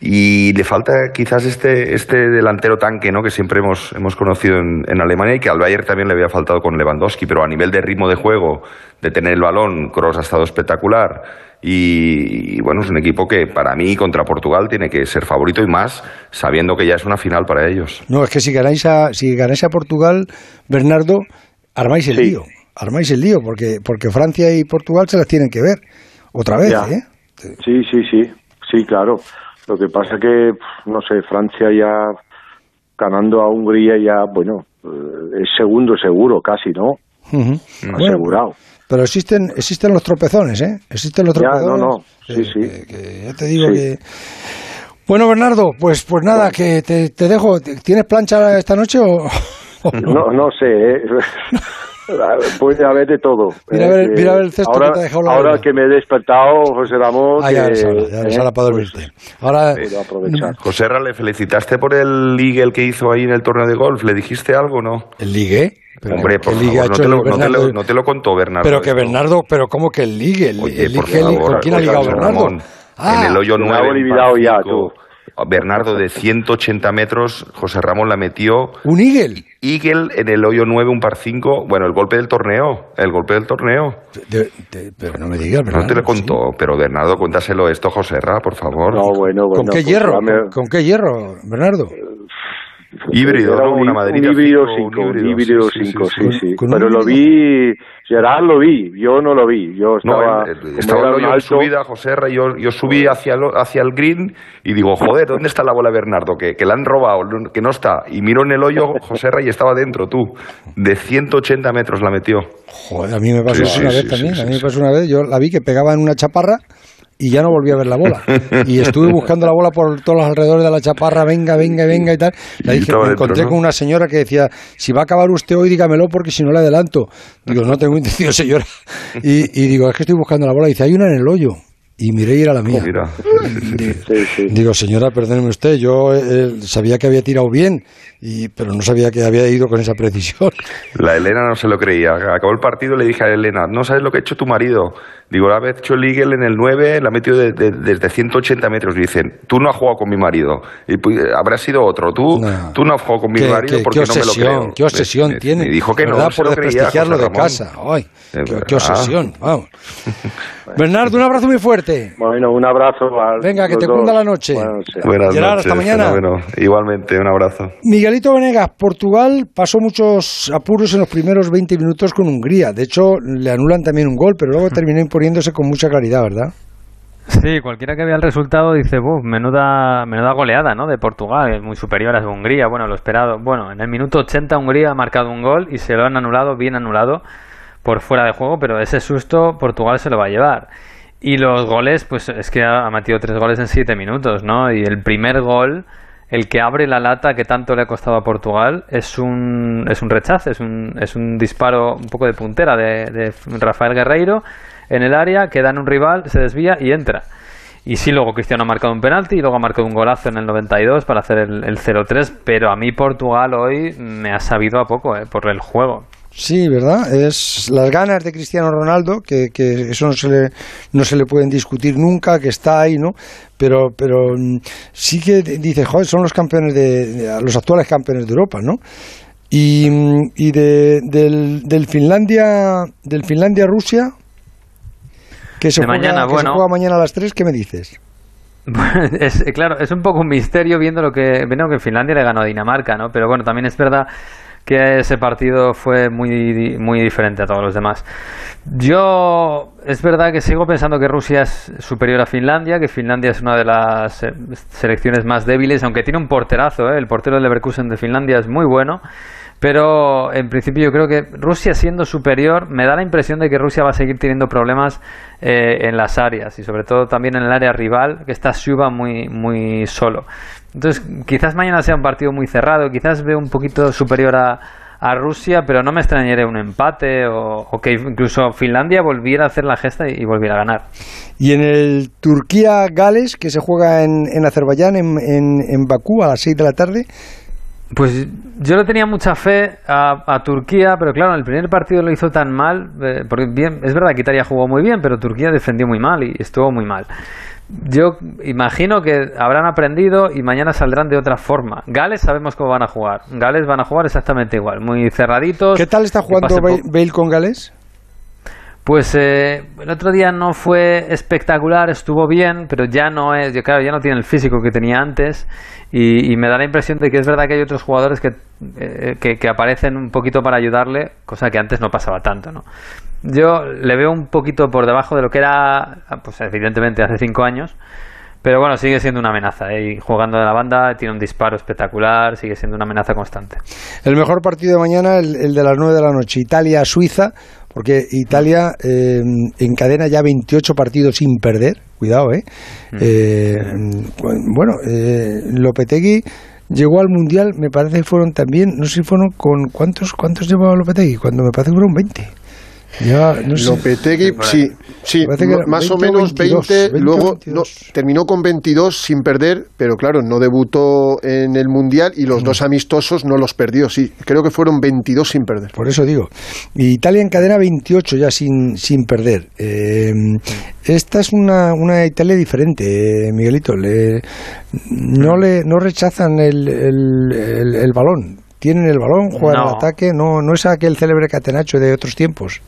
Y le falta quizás este, este delantero tanque ¿no? que siempre hemos, hemos conocido en, en, Alemania y que al Bayern también le había faltado con Lewandowski, pero a nivel de ritmo de juego, de tener el balón, Kroos ha estado espectacular. Y, bueno, es un equipo que para mí contra Portugal tiene que ser favorito y más sabiendo que ya es una final para ellos. No, es que si ganáis a, si ganáis a Portugal, Bernardo, armáis el lío, armáis el lío porque, porque Francia y Portugal se las tienen que ver otra vez, ¿eh? Sí, sí, sí, sí, claro. Lo que pasa que, no sé, Francia ya ganando a Hungría ya, bueno, eh, es segundo seguro casi, ¿no? Asegurado. pero existen existen los tropezones, ¿eh? Existen los tropezones. Ya, no, no, sí, sí. ya te digo que... Bueno, Bernardo, pues pues nada, que te, te dejo. ¿Tienes plancha esta noche o...? No, no sé, ¿eh? Puede haber de todo. Mira a ver, mira a ver el cesto ahora, que te ha dejado la Ahora que me he despertado, José Ramón. Ah, ya, ya, ya para dormirte. Ahora, José Ra, ¿le felicitaste por el Ligue que hizo ahí en el torneo de golf? ¿Le dijiste algo no? ¿El Ligue? Hombre, por favor, no, te lo, no, te lo, no, te lo, contó Bernardo. Pero que Bernardo, pero ¿cómo que el Ligue? El, Oye, el por favor, ¿Con quién ha ligado Bernardo? Ah, en el hoyo 9. Me olvidado ya, tú. Bernardo de 180 metros, José Ramón la metió. ¿Un Eagle? Eagle en el hoyo 9, un par 5. Bueno, el golpe del torneo. El golpe del torneo. pero no me digas, Bernardo. No te lo contó, pero Bernardo, cuéntaselo esto, José Ra, por favor. No, bueno, bueno. ¿Con qué hierro? ¿Con qué hierro, Bernardo? Híbrido, ¿no? Una un híbrido 5, un híbrido 5, sí, sí. Pero lo vi, Gerard lo vi, yo no lo vi. Yo estaba, no, estaba yo en subida, José Ra, yo, yo subí hacia el, hacia el green y digo, joder, ¿dónde está la bola Bernardo? Que, que la han robado, que no está. Y miro en el hoyo, José Ra, y estaba dentro, tú. De 180 metros la metió. Joder, a mí me pasó una vez también. a mí me pasó una vez, yo la vi que pegaba en una chaparra y ya no volví a ver la bola. Y estuve buscando la bola por todos los alrededores de la chaparra, venga, venga, venga y tal. La dije, me encontré con una señora que decía, si va a acabar usted hoy, dígamelo porque si no le adelanto. Digo, no tengo intención, señora. Y, y digo, es que estoy buscando la bola. Y dice, hay una en el hoyo y miré y era la mía. Digo, señora, perdóneme usted, yo eh, sabía que había tirado bien, y, pero no sabía que había ido con esa precisión. La Elena no se lo creía. Acabó el partido y le dije a Elena, no sabes lo que ha hecho tu marido. Digo, la vez hecho el Eagle en el 9, la ha metido desde 180 metros. Y dicen, tú no has jugado con mi marido. Y pues, habrá sido otro. Tú no, tú no has jugado con mi marido porque no me lo creo. ¿Qué obsesión tiene? Y dijo que no, por desprestigiarlo de casa. Ay, qué, obsesión. Vamos. Bernardo, un abrazo muy fuerte. Bueno, un abrazo. Venga, que te dos. cunda la noche. Buenas Gerard, noches, hasta mañana. fenómeno. Igualmente, un abrazo. Miguelito Venegas, Portugal pasó muchos apuros en los primeros 20 minutos con Hungría. De hecho, le anulan también un gol, pero luego terminó imponiéndose con mucha claridad, ¿verdad? Sí, cualquiera que vea el resultado dice, Buf, menuda, menuda goleada, ¿no? De Portugal, es muy superior a Hungría. Bueno, lo esperado. Bueno, en el minuto 80 Hungría ha marcado un gol y se lo han anulado, bien anulado, por fuera de juego, pero ese susto Portugal se lo va a llevar. Y los goles, pues es que ha, ha metido tres goles en siete minutos, ¿no? Y el primer gol, el que abre la lata que tanto le ha costado a Portugal, es un, es un rechace, es un, es un disparo un poco de puntera de, de Rafael Guerreiro en el área, que da en un rival, se desvía y entra. Y sí, luego Cristiano ha marcado un penalti y luego ha marcado un golazo en el 92 para hacer el, el 0-3, pero a mí Portugal hoy me ha sabido a poco, eh, por el juego. Sí, ¿verdad? Es las ganas de Cristiano Ronaldo, que, que eso no se, le, no se le pueden discutir nunca, que está ahí, ¿no? Pero, pero mm, sí que dice, joder, son los campeones de, de- los actuales campeones de Europa, ¿no? Y, mm, y de, del, del Finlandia, del Finlandia-Rusia, que se, De juega, mañana, que se juega mañana a las 3, ¿qué me dices? es, claro, es un poco un misterio viendo lo que, viendo que Finlandia le ganó a Dinamarca, ¿no? Pero bueno, también es verdad que ese partido fue muy, muy diferente a todos los demás. Yo es verdad que sigo pensando que Rusia es superior a Finlandia, que Finlandia es una de las eh, selecciones más débiles, aunque tiene un porterazo, ¿eh? el portero del Leverkusen de Finlandia es muy bueno. Pero en principio yo creo que Rusia siendo superior me da la impresión de que Rusia va a seguir teniendo problemas eh, en las áreas y sobre todo también en el área rival que está Suba muy muy solo. Entonces quizás mañana sea un partido muy cerrado, quizás veo un poquito superior a, a Rusia, pero no me extrañaría un empate o, o que incluso Finlandia volviera a hacer la gesta y, y volviera a ganar. Y en el Turquía-Gales, que se juega en, en Azerbaiyán, en, en, en Bakú, a las 6 de la tarde, Pues yo le tenía mucha fe a, a Turquía, pero claro, en el primer partido lo hizo tan mal, eh, porque bien, es verdad que Italia jugó muy bien, pero Turquía defendió muy mal y estuvo muy mal. Yo imagino que habrán aprendido y mañana saldrán de otra forma. Gales sabemos cómo van a jugar. Gales van a jugar exactamente igual, muy cerraditos. ¿qué tal está jugando. Bale con Gales? Pues eh, el otro día no fue espectacular, estuvo bien, pero ya no es, yo, claro, ya no tiene el físico que tenía antes y, me da la impresión de que es verdad que hay otros jugadores que, eh, que, que aparecen un poquito para ayudarle, cosa que antes no pasaba tanto, ¿no? Yo le veo un poquito por debajo de lo que era, pues evidentemente hace cinco años, pero bueno, sigue siendo una amenaza, ¿eh? y jugando de la banda, tiene un disparo espectacular, sigue siendo una amenaza constante. El mejor partido de mañana, el, el de las 9 de la noche, Italia-Suiza, porque Italia eh, encadena ya 28 partidos sin perder, cuidado, ¿eh? Eh, cu- bueno, eh, Lopetegui llegó al Mundial, me parece que fueron también, no sé si fueron con, ¿cuántos, cuántos llevaba Lopetegui? Cuando me parece que fueron 20. Ya, no sé. Lopetegui, sí, sí, más o 20 o menos 22, 20, 20 o luego 22. no, terminó con 22 sin perder, pero claro, no debutó en el Mundial y los dos amistosos no los perdió, sí, creo que fueron 22 sin perder. Por eso digo. Italia encadena 28 ya sin, sin perder. Eh, esta es una, una Italia diferente, eh, Miguelito. Le- no, le, no rechazan el, el, el- el balón. Tienen el balón, juegan No. al ataque. No, no es aquel célebre catenacho de otros tiempos.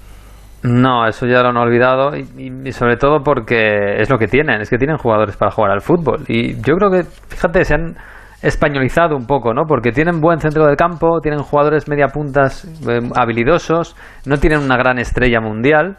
No, eso ya lo han olvidado y, sobre todo porque es lo que tienen, es que tienen jugadores para jugar al fútbol. Y yo creo que, fíjate, se han españolizado un poco, ¿no? Porque tienen buen centro del campo, tienen jugadores media puntas eh, habilidosos, no tienen una gran estrella mundial,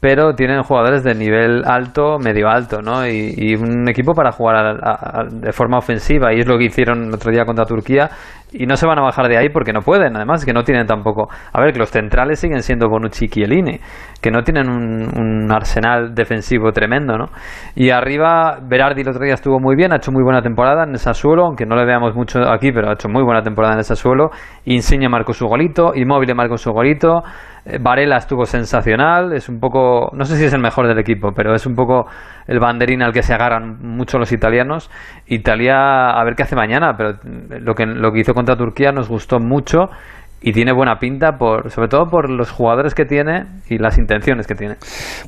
pero tienen jugadores de nivel alto, medio alto, ¿no? Y, y un equipo para jugar a- a- a- de forma ofensiva, y es lo que hicieron el otro día contra Turquía, y no se van a bajar de ahí porque no pueden, además, que no tienen tampoco. A ver, que los centrales siguen siendo Bonucci y Chiellini, que no tienen un, un arsenal defensivo tremendo, ¿no? Y arriba, Berardi el otro día estuvo muy bien, ha hecho muy buena temporada en el Sassuolo, aunque no le veamos mucho aquí, pero ha hecho muy buena temporada en el Sassuolo. Insigne marcó su golito, Immobile marcó su golito, eh, Varela estuvo sensacional, es un poco, no sé si es el mejor del equipo, pero es un poco el banderín al que se agarran mucho los italianos. Italia, a ver qué hace mañana, pero lo que, lo que hizo contra Turquía nos gustó mucho y tiene buena pinta, por, sobre todo por los jugadores que tiene y las intenciones que tiene.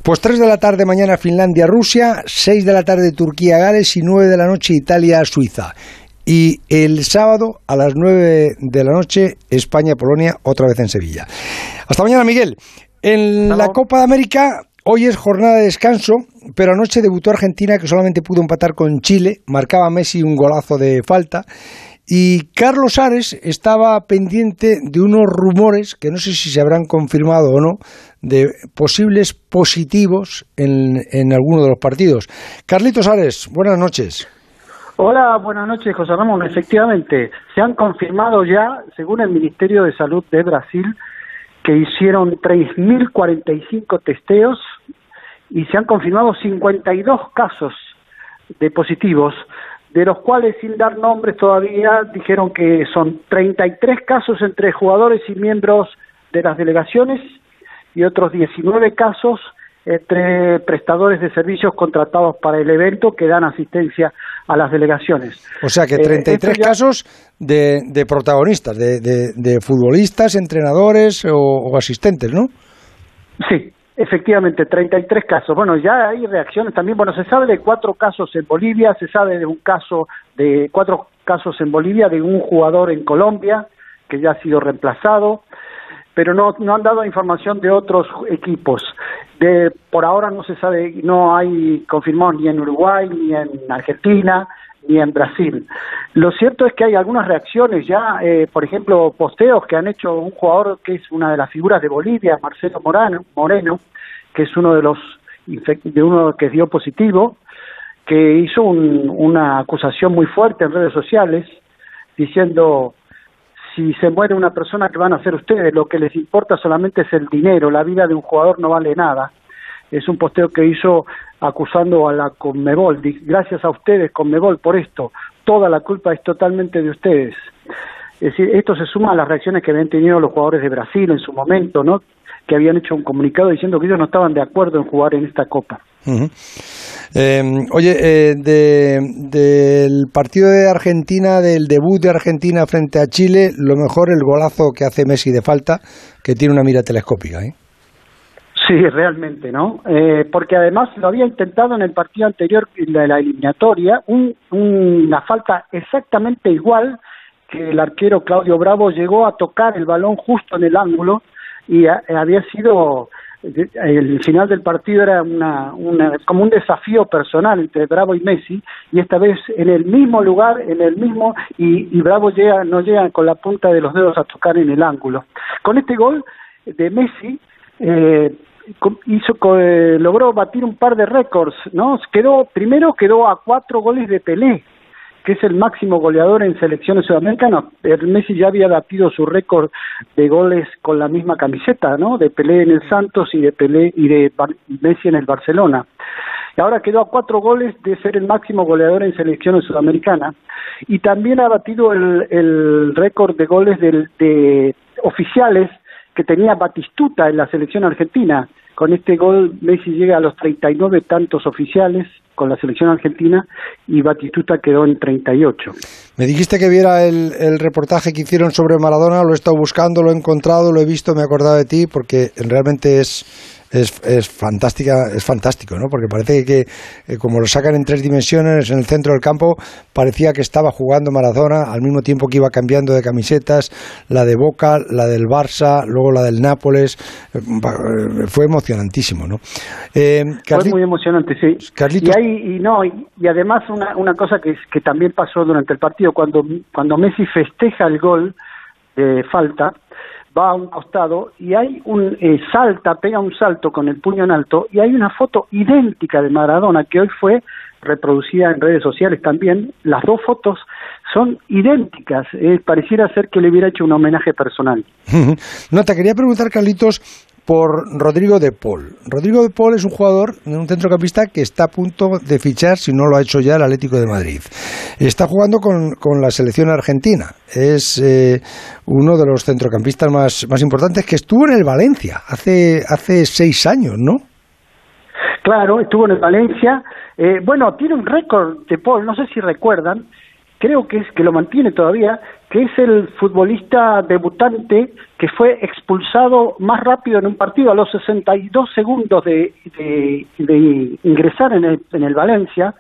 Pues 3 de la tarde mañana Finlandia-Rusia, 6 de la tarde Turquía-Gales y 9 de la noche Italia-Suiza. Y el sábado a las 9 de la noche España-Polonia otra vez en Sevilla. Hasta mañana Miguel. En la Copa de América hoy es jornada de descanso, pero anoche debutó Argentina que solamente pudo empatar con Chile, marcaba Messi un golazo de falta y Carlos Ares estaba pendiente de unos rumores que no sé si se habrán confirmado o no, de posibles positivos en, en alguno de los partidos. Carlitos Ares, buenas noches. Hola, buenas noches, José Ramón. Efectivamente, se han confirmado ya, según el Ministerio de Salud de Brasil, que hicieron 3.045 testeos y se han confirmado 52 casos de positivos de los cuales sin dar nombres todavía dijeron que son 33 casos entre jugadores y miembros de las delegaciones y otros 19 casos entre prestadores de servicios contratados para el evento que dan asistencia a las delegaciones. O sea que 33 eh, casos de, de protagonistas, de, de, futbolistas, entrenadores o, o asistentes, ¿no? Sí, Efectivamente, 33 casos. Bueno, ya hay reacciones también. Bueno, se sabe de cuatro casos en Bolivia, se sabe de un caso, de cuatro casos en Bolivia, de un jugador en Colombia que ya ha sido reemplazado, pero no, no han dado información de otros equipos. De, por ahora no se sabe, no hay confirmado ni en Uruguay, ni en Argentina, ni en Brasil. Lo cierto es que hay algunas reacciones ya, eh, por ejemplo, posteos que han hecho un jugador que es una de las figuras de Bolivia, Marcelo Morano, Moreno, que es uno de los de uno que dio positivo, que hizo una acusación muy fuerte en redes sociales diciendo si se muere una persona que van a hacer ustedes, lo que les importa solamente es el dinero, la vida de un jugador no vale nada. Es un posteo que hizo acusando a la Conmebol. Gracias a ustedes, Conmebol, por esto. Toda la culpa es totalmente de ustedes. Es decir, esto se suma a las reacciones que habían tenido los jugadores de Brasil en su momento, ¿no? Que habían hecho un comunicado diciendo que ellos no estaban de acuerdo en jugar en esta Copa. Em, oye, eh, del partido de Argentina, del debut de Argentina frente a Chile, lo mejor el golazo que hace Messi de falta, que tiene una mira telescópica, ¿eh? Sí, realmente, ¿no? Eh, porque además lo había intentado en el partido anterior, de la eliminatoria, un, una falta exactamente igual que el arquero Claudio Bravo llegó a tocar el balón justo en el ángulo y había sido el final del partido era una, una, como un desafío personal entre Bravo y Messi y esta vez en el mismo lugar en el mismo y, y Bravo llega no llega con la punta de los dedos a tocar en el ángulo con este gol de Messi eh, hizo eh, logró batir un par de récords, ¿no? Quedó primero quedó a cuatro goles de Pelé, que es el máximo goleador en selecciones sudamericanas. El Messi ya había batido su récord de goles con la misma camiseta, ¿no? De Pelé en el Santos y de Pelé y de Messi en el Barcelona. Y ahora quedó a cuatro goles de ser el máximo goleador en selecciones sudamericanas. Y también ha batido el, el récord de goles de, de oficiales que tenía Batistuta en la selección argentina. Con este gol Messi llega a los 39 tantos oficiales con la selección argentina y Batistuta quedó en 38. Me dijiste que viera el, el, reportaje que hicieron sobre Maradona, lo he estado buscando, lo he encontrado, lo he visto, me he acordado de ti porque realmente es es, es fantástica, es fantástico, ¿no? Porque parece que eh, como lo sacan en tres dimensiones en el centro del campo, parecía que estaba jugando Maradona al mismo tiempo que iba cambiando de camisetas, la de Boca, la del Barça, luego la del Nápoles, eh, eh, fue emocionantísimo, ¿no? fue muy emocionante, sí. Y, hay, y no, y, además una, una cosa que, que también pasó durante el partido, cuando, cuando Messi festeja el gol de falta, va a un costado y hay un eh, salta, pega un salto con el puño en alto y hay una foto idéntica de Maradona que hoy fue reproducida en redes sociales también. Las dos fotos son idénticas, pareciera ser que le hubiera hecho un homenaje personal. no, te quería preguntar, Carlitos, por Rodrigo de Paul. Rodrigo de Paul es un jugador, un centrocampista que está a punto de fichar, si no lo ha hecho ya, el Atlético de Madrid. Está jugando con, con la selección argentina. Es eh, uno de los centrocampistas más, más importantes que estuvo en el Valencia hace, hace seis años, ¿no? Claro, estuvo en el Valencia. Eh, bueno, tiene un récord de Paul, no sé si recuerdan, creo que es que lo mantiene todavía, que es el futbolista debutante que fue expulsado más rápido en un partido a los 62 segundos de, de, ingresar en el, en el Valencia,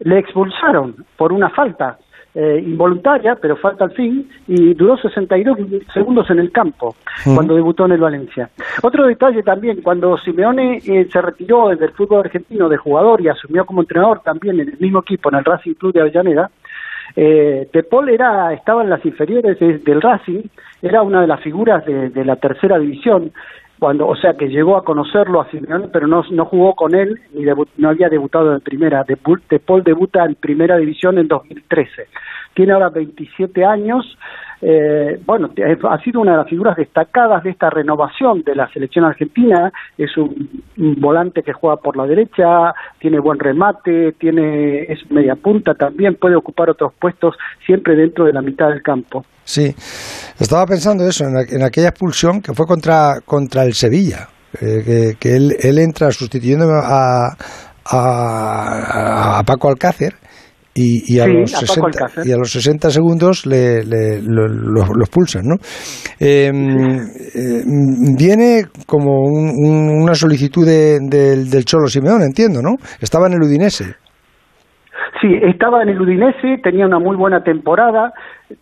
le expulsaron por una falta. eh, involuntaria, pero falta al fin, y duró 62 segundos en el campo cuando debutó en el Valencia. Otro detalle también, cuando Simeone eh, se retiró del fútbol argentino de jugador y asumió como entrenador también en el mismo equipo, en el Racing Club de Avellaneda, eh, De Paul era, estaba en las inferiores del Racing, era una de las figuras de, la tercera división, cuando, o sea que llegó a conocerlo a Simeone, pero no, jugó con él ni no había debutado en primera. De, de Paul debuta en primera división en 2013. Tiene ahora 27 años, eh, bueno, ha sido una de las figuras destacadas de esta renovación de la selección argentina. Es un, volante que juega por la derecha, tiene buen remate, tiene es media punta también, puede ocupar otros puestos siempre dentro de la mitad del campo. Sí, estaba pensando eso, en, aquella expulsión que fue contra, contra el Sevilla, eh, que, él, él, entra sustituyendo a, a Paco Alcácer y, a los 60, y a los 60 segundos le, lo, expulsan, ¿no? Em, eh, viene como una solicitud del Cholo Simeón, entiendo, ¿no? Estaba en el Udinese. Sí, estaba en el Udinese, tenía una muy buena temporada,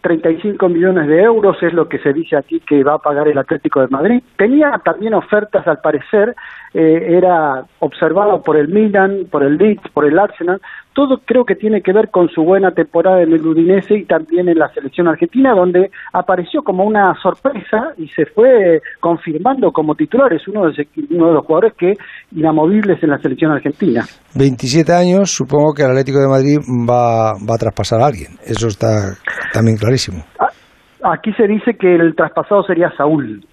35 millones de euros es lo que se dice aquí que va a pagar el Atlético de Madrid. Tenía también ofertas, al parecer, eh, era observado por el Milan, por el Leeds, por el Arsenal, todo creo que tiene que ver con su buena temporada en el Udinese y también en la selección argentina, donde apareció como una sorpresa y se fue confirmando como titular. Es uno de, uno de los jugadores que inamovibles en la selección argentina. 27 años, supongo que el Atlético de Madrid va, va a traspasar a alguien. Eso está también clarísimo. Ah, aquí se dice que el traspasado sería Saúl.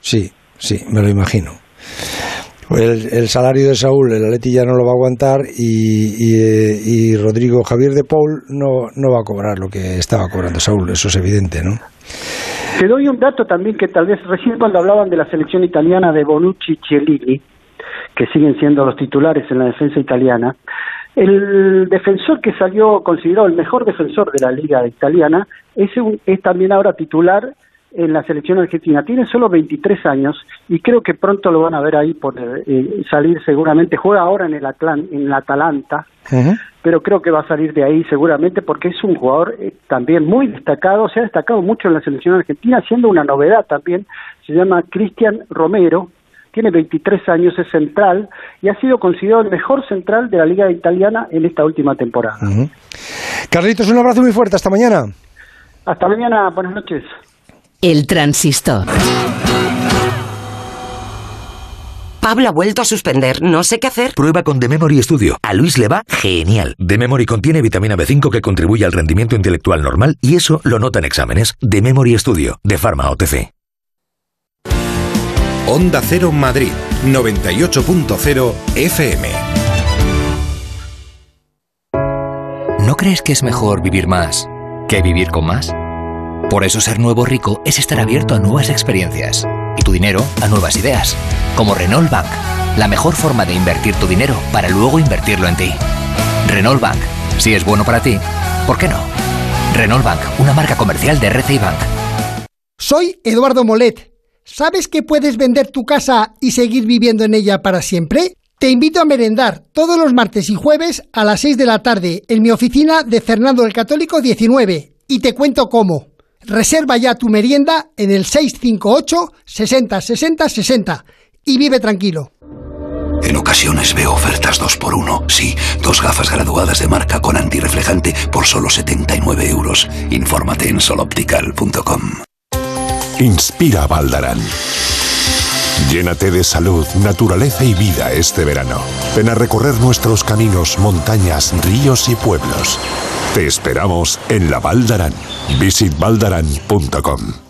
Sí, sí, me lo imagino. El, salario de Saúl, el Atleti ya no lo va a aguantar y, y, Rodrigo Javier de Paul no, no va a cobrar lo que estaba cobrando Saúl, eso es evidente, ¿no? Te doy un dato también que tal vez recién cuando hablaban de la selección italiana de Bonucci y que siguen siendo los titulares en la defensa italiana, el defensor que salió considerado el mejor defensor de la liga italiana es, es también ahora titular en la selección argentina. Tiene solo 23 años y creo que pronto lo van a ver ahí por eh, salir seguramente. Juega ahora en el, en el Atalanta, pero creo que va a salir de ahí seguramente porque es un jugador eh, también muy destacado. Se ha destacado mucho en la selección argentina, siendo una novedad también. Se llama Cristian Romero. Tiene 23 años, es central y ha sido considerado el mejor central de la Liga Italiana en esta última temporada. Carlitos, un abrazo muy fuerte. Hasta mañana. Hasta mañana. Buenas noches. El transistor. Pablo ha vuelto a suspender, no sé qué hacer. Prueba con The Memory Studio. A Luis le va genial. The Memory contiene vitamina B5 que contribuye al rendimiento intelectual normal y eso lo nota en exámenes. The Memory Studio, de Pharma OTC. Onda Cero Madrid, 98.0 FM. ¿No crees que es mejor vivir más que vivir con más? Por eso ser nuevo rico es estar abierto a nuevas experiencias y tu dinero a nuevas ideas. Como Renault Bank, la mejor forma de invertir tu dinero para luego invertirlo en ti. Renault Bank, si es bueno para ti, ¿por qué no? Renault Bank, una marca comercial de RCI Bank. Soy Eduardo Molet. ¿Sabes que puedes vender tu casa y seguir viviendo en ella para siempre? Te invito a merendar todos los martes y jueves a las 6 de la tarde en mi oficina de Fernando el Católico 19 y te cuento cómo. Reserva ya tu merienda en el 658 60 60 60 y vive tranquilo. En ocasiones veo ofertas 2 por 1 Sí, dos gafas graduadas de marca con antirreflejante por solo 79 euros. Infórmate en soloptical.com. Inspira Valdarán. Llénate de salud, naturaleza y vida este verano. Ven a recorrer nuestros caminos, montañas, ríos y pueblos. Te esperamos en la Valdarán. Visitvaldarán.com.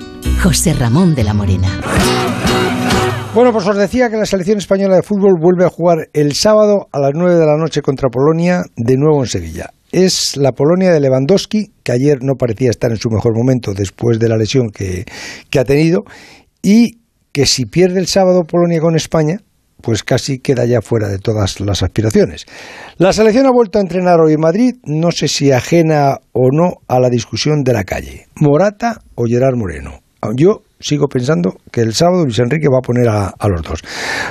José Ramón de la Morena. Bueno, pues os decía que la selección española de fútbol vuelve a jugar el sábado a las 9 de la noche contra Polonia, de nuevo en Sevilla. Es la Polonia de Lewandowski, que ayer no parecía estar en su mejor momento después de la lesión que, que ha tenido, y que si pierde el sábado Polonia con España, pues casi queda ya fuera de todas las aspiraciones. La selección ha vuelto a entrenar hoy en Madrid, no sé si ajena o no a la discusión de la calle. Morata o Gerard Moreno. Yo sigo pensando que el sábado Luis Enrique va a poner a, los dos.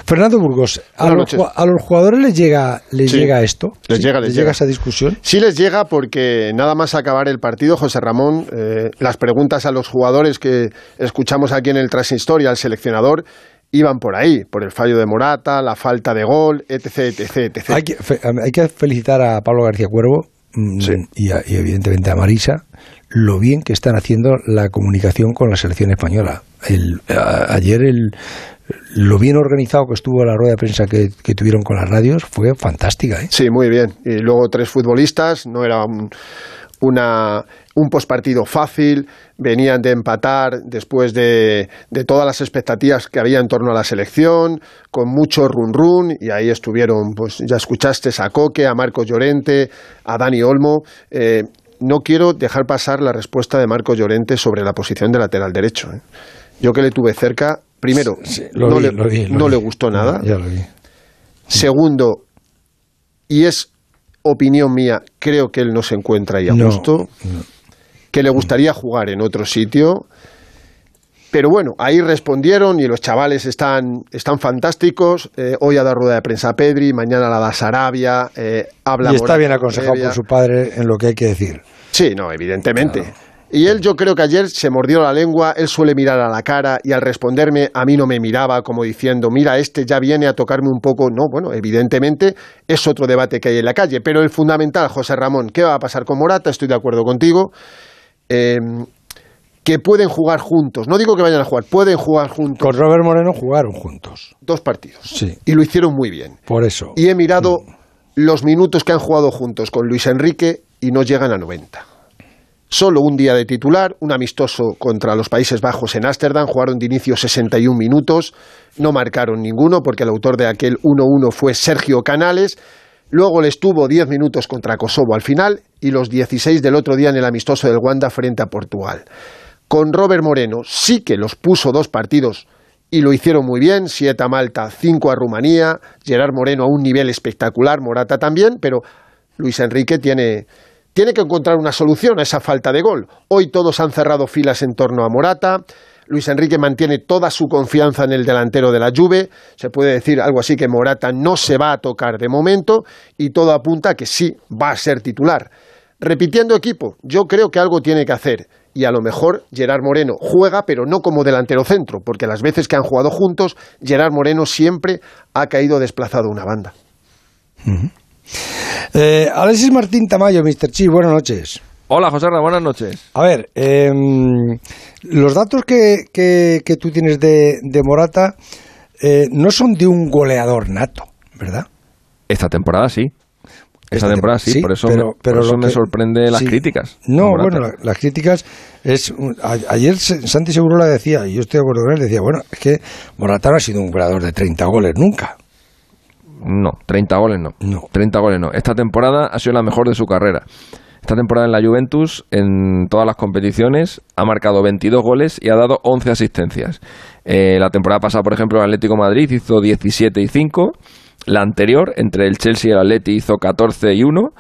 Fernando Burgos, a los, jugadores les llega, les llega esto? Les llega, les, llega. esa discusión? Sí les llega porque nada más acabar el partido, José Ramón, eh, las preguntas a los jugadores que escuchamos aquí en el Transhistoria, al seleccionador, iban por ahí, por el fallo de Morata, la falta de gol, etc, etc, etc. Hay que, hay que felicitar a Pablo García Cuervo mm, y, y evidentemente a Marisa lo bien que están haciendo la comunicación con la selección española. El, ayer el, lo bien organizado que estuvo la rueda de prensa que, tuvieron con las radios fue fantástica. ¿eh? Sí, muy bien. Y luego tres futbolistas, no era un, una, un postpartido fácil, venían de empatar después de, de, todas las expectativas que había en torno a la selección, con mucho run run, y ahí estuvieron, pues ya escuchaste a Coque, a Marco Llorente, a Dani Olmo. Eh, no quiero dejar pasar la respuesta de Marco Llorente sobre la posición de lateral derecho. ¿eh? Yo que le tuve cerca, primero, no, le, gustó nada. Segundo, y es opinión mía, creo que él no se encuentra ahí a gusto, que le gustaría jugar en otro sitio. Pero bueno, ahí respondieron y los chavales están, están fantásticos. Eh, hoy ha dado rueda de prensa a Pedri, mañana la da Sarabia. Eh, habla y está bien aconsejado por su padre en lo que hay que decir. Sí, no, evidentemente. Y él yo creo que ayer se mordió la lengua, él suele mirar a la cara y al responderme a mí no me miraba como diciendo, mira, este ya viene a tocarme un poco. No, bueno, evidentemente es otro debate que hay en la calle, pero el fundamental, José Ramón, ¿qué va a pasar con Morata? Estoy de acuerdo contigo. Em, que pueden jugar juntos. No digo que vayan a jugar, pueden jugar juntos. Con Robert Moreno jugaron juntos. Dos partidos. Sí. Y lo hicieron muy bien. Por eso. Y he mirado mm. los minutos que han jugado juntos con Luis Enrique y no llegan a 90. Solo un día de titular, un amistoso contra los Países Bajos en Ámsterdam, jugaron de inicio 61 minutos, no marcaron ninguno porque el autor de aquel 1-1 fue Sergio Canales, luego les tuvo 10 minutos contra Kosovo al final y los 16 del otro día en el amistoso del Wanda frente a Portugal. Con Robert Moreno sí que los puso dos partidos y lo hicieron muy bien, 7 a Malta, 5 a Rumanía, Gerard Moreno a un nivel espectacular, Morata también, pero Luis Enrique tiene tiene que encontrar una solución a esa falta de gol. Hoy todos han cerrado filas en torno a Morata. Luis Enrique mantiene toda su confianza en el delantero de la Juve. Se puede decir algo así que Morata no se va a tocar de momento y todo apunta a que sí va a ser titular. Repitiendo equipo, yo creo que algo tiene que hacer y a lo mejor Gerard Moreno juega, pero no como delantero centro, porque las veces que han jugado juntos, Gerard Moreno siempre ha caído desplazado una banda. Eh, Alexis Martín Tamayo, Mr. Chi, buenas noches. Hola, José buenas noches. A ver, em, los datos que, que, tú tienes de, de Morata eh, no son de un goleador nato, ¿verdad? Esta temporada sí. Esta temporada sí, por eso, me, pero me sorprende las críticas. No, bueno, las críticas es... ayer Santi Segurola decía, y yo estoy de acuerdo con él, decía, bueno, es que Morata no ha sido un goleador de 30 goles nunca. No, 30 goles no. No. 30 goles no. Esta temporada ha sido la mejor de su carrera. Esta temporada en la Juventus, en todas las competiciones, ha marcado 22 goles y ha dado 11 asistencias. Eh, la temporada pasada, por ejemplo, el Atlético Madrid hizo 17 y 5. La anterior, entre el Chelsea y el Atleti, hizo 14 y 1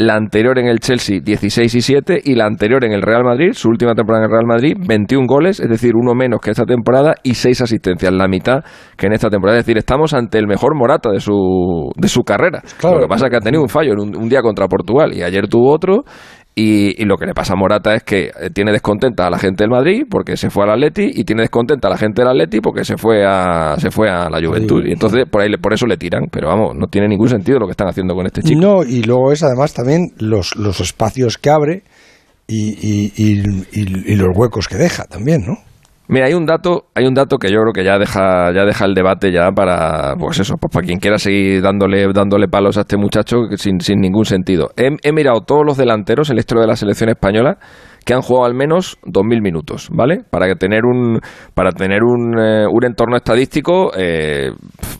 la anterior en el Chelsea 16 y 7 y la anterior en el Real Madrid, su última temporada en el Real Madrid, 21 goles, es decir, uno menos que esta temporada y 6 asistencias, la mitad que en esta temporada. Es decir, estamos ante el mejor Morata de su, de su carrera. Lo que pasa es que ha tenido un fallo en un, día contra Portugal y ayer tuvo otro Y, lo que le pasa a Morata es que eh, tiene descontenta a la gente del Madrid porque se fue al Atleti y tiene descontenta a la gente del Atleti porque se fue a se fue a la Juventud y entonces por ahí por eso le tiran, pero vamos, no tiene ningún sentido lo que están haciendo con este chico. No, y luego es además también los, los espacios que abre y, y los huecos que deja también, ¿no? Mira, hay un dato, hay un dato que yo creo que ya deja, ya deja el debate ya para, pues eso, pues para quien quiera seguir dándole, dándole palos a este muchacho sin, sin ningún sentido. He, he mirado todos los delanteros en la historia de la selección española que han jugado al menos 2.000 minutos, ¿vale? Para tener un, para tener un, eh, un entorno estadístico eh,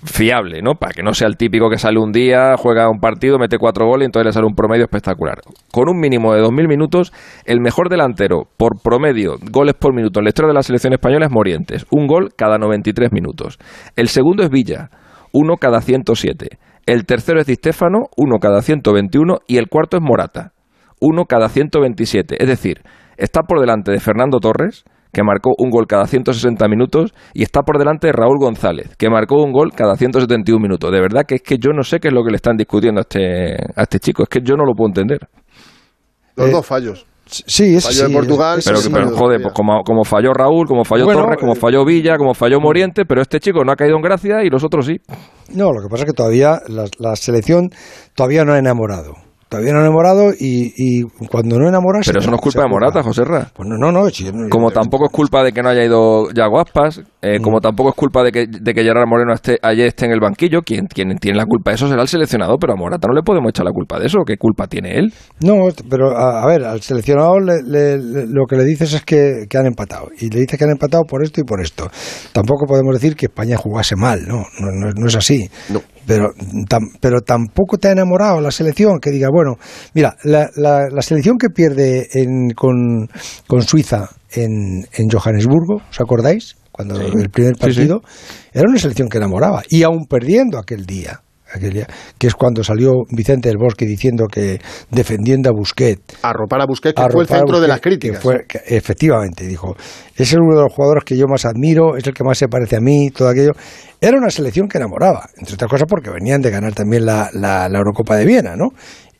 fiable, ¿no? Para que no sea el típico que sale un día, juega un partido, mete cuatro goles y entonces le sale un promedio espectacular. Con un mínimo de 2.000 minutos, el mejor delantero por promedio, goles por minuto en la historia de la selección española es Morientes, un gol cada 93 minutos. El segundo es Villa, uno cada 107. El tercero es Di Stefano, uno cada 121 y el cuarto es Morata, uno cada 127. Es decir, está por delante de Fernando Torres, que marcó un gol cada 160 minutos, y está por delante de Raúl González, que marcó un gol cada 171 minutos. De verdad que es que yo no sé qué es lo que le están discutiendo a este, a este chico, es que yo no lo puedo entender. Los eh, dos fallos. Sí, es Fallo de Portugal. Pero, pero joder, pues como, como, falló Raúl, como falló Torres, como eh, falló Villa, como falló Moriente, pero este chico no ha caído en gracia y los otros sí. No, lo que pasa es que todavía la selección todavía no ha enamorado. Todavía no enamorado y, y cuando no enamoras... Pero eso no es culpa de Morata, José Ra. Pues no, no, no. como tampoco es culpa de que no haya ido ya Guaspas, eh, como mm. tampoco es culpa de que, de que Gerard Moreno esté, ayer esté en el banquillo, quien, quien tiene la culpa de eso será el seleccionado, pero a Morata no le podemos echar la culpa de eso. ¿Qué culpa tiene él? No, pero a, ver, al seleccionado lo que le dices es que, han empatado. Y le dices que han empatado por esto y por esto. Tampoco podemos decir que España jugase mal, no, no, no es así. No pero, pero tampoco te ha enamorado la selección que diga, bueno, mira, la, la, selección que pierde en, con, con Suiza en, en Johannesburgo, ¿os acordáis? Cuando el primer partido, era una selección que enamoraba, y aún perdiendo aquel día que es cuando salió Vicente del Bosque diciendo que defendiendo a Busquets. Arropar a Busquets, que fue el centro de las críticas. Fue, efectivamente, dijo, es uno de los jugadores que yo más admiro, es el que más se parece a mí, todo aquello. Era una selección que enamoraba, entre otras cosas porque venían de ganar también la, la, la Eurocopa de Viena, ¿no?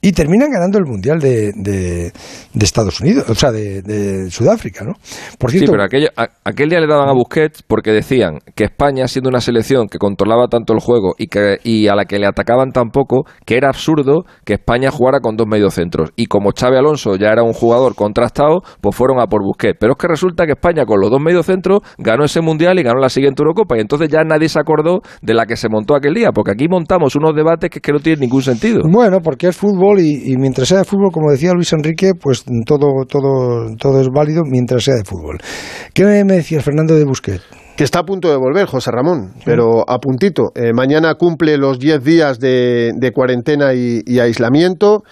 Y terminan ganando el Mundial de, de, Estados Unidos, o sea, de, Sudáfrica, ¿no? Por cierto, sí, pero aquello, aquel día le daban a Busquets porque decían que España, siendo una selección que controlaba tanto el juego y, que, y a la que le atacaban tan poco, que era absurdo que España jugara con dos mediocentros. Y como Xavi Alonso ya era un jugador contrastado, pues fueron a por Busquets. Pero es que resulta que España con los dos mediocentros ganó ese Mundial y ganó la siguiente Eurocopa. Y entonces ya nadie se acordó de la que se montó aquel día, porque aquí montamos unos debates que, que no tienen ningún sentido. Bueno, porque es fútbol y, mientras sea de fútbol, como decía Luis Enrique, pues todo, todo, todo es válido mientras sea de fútbol. ¿Qué me decía Fernando de Busquets? que está a punto de volver, José Ramón, pero a puntito. Eh, mañana cumple los 10 días de, cuarentena y, aislamiento.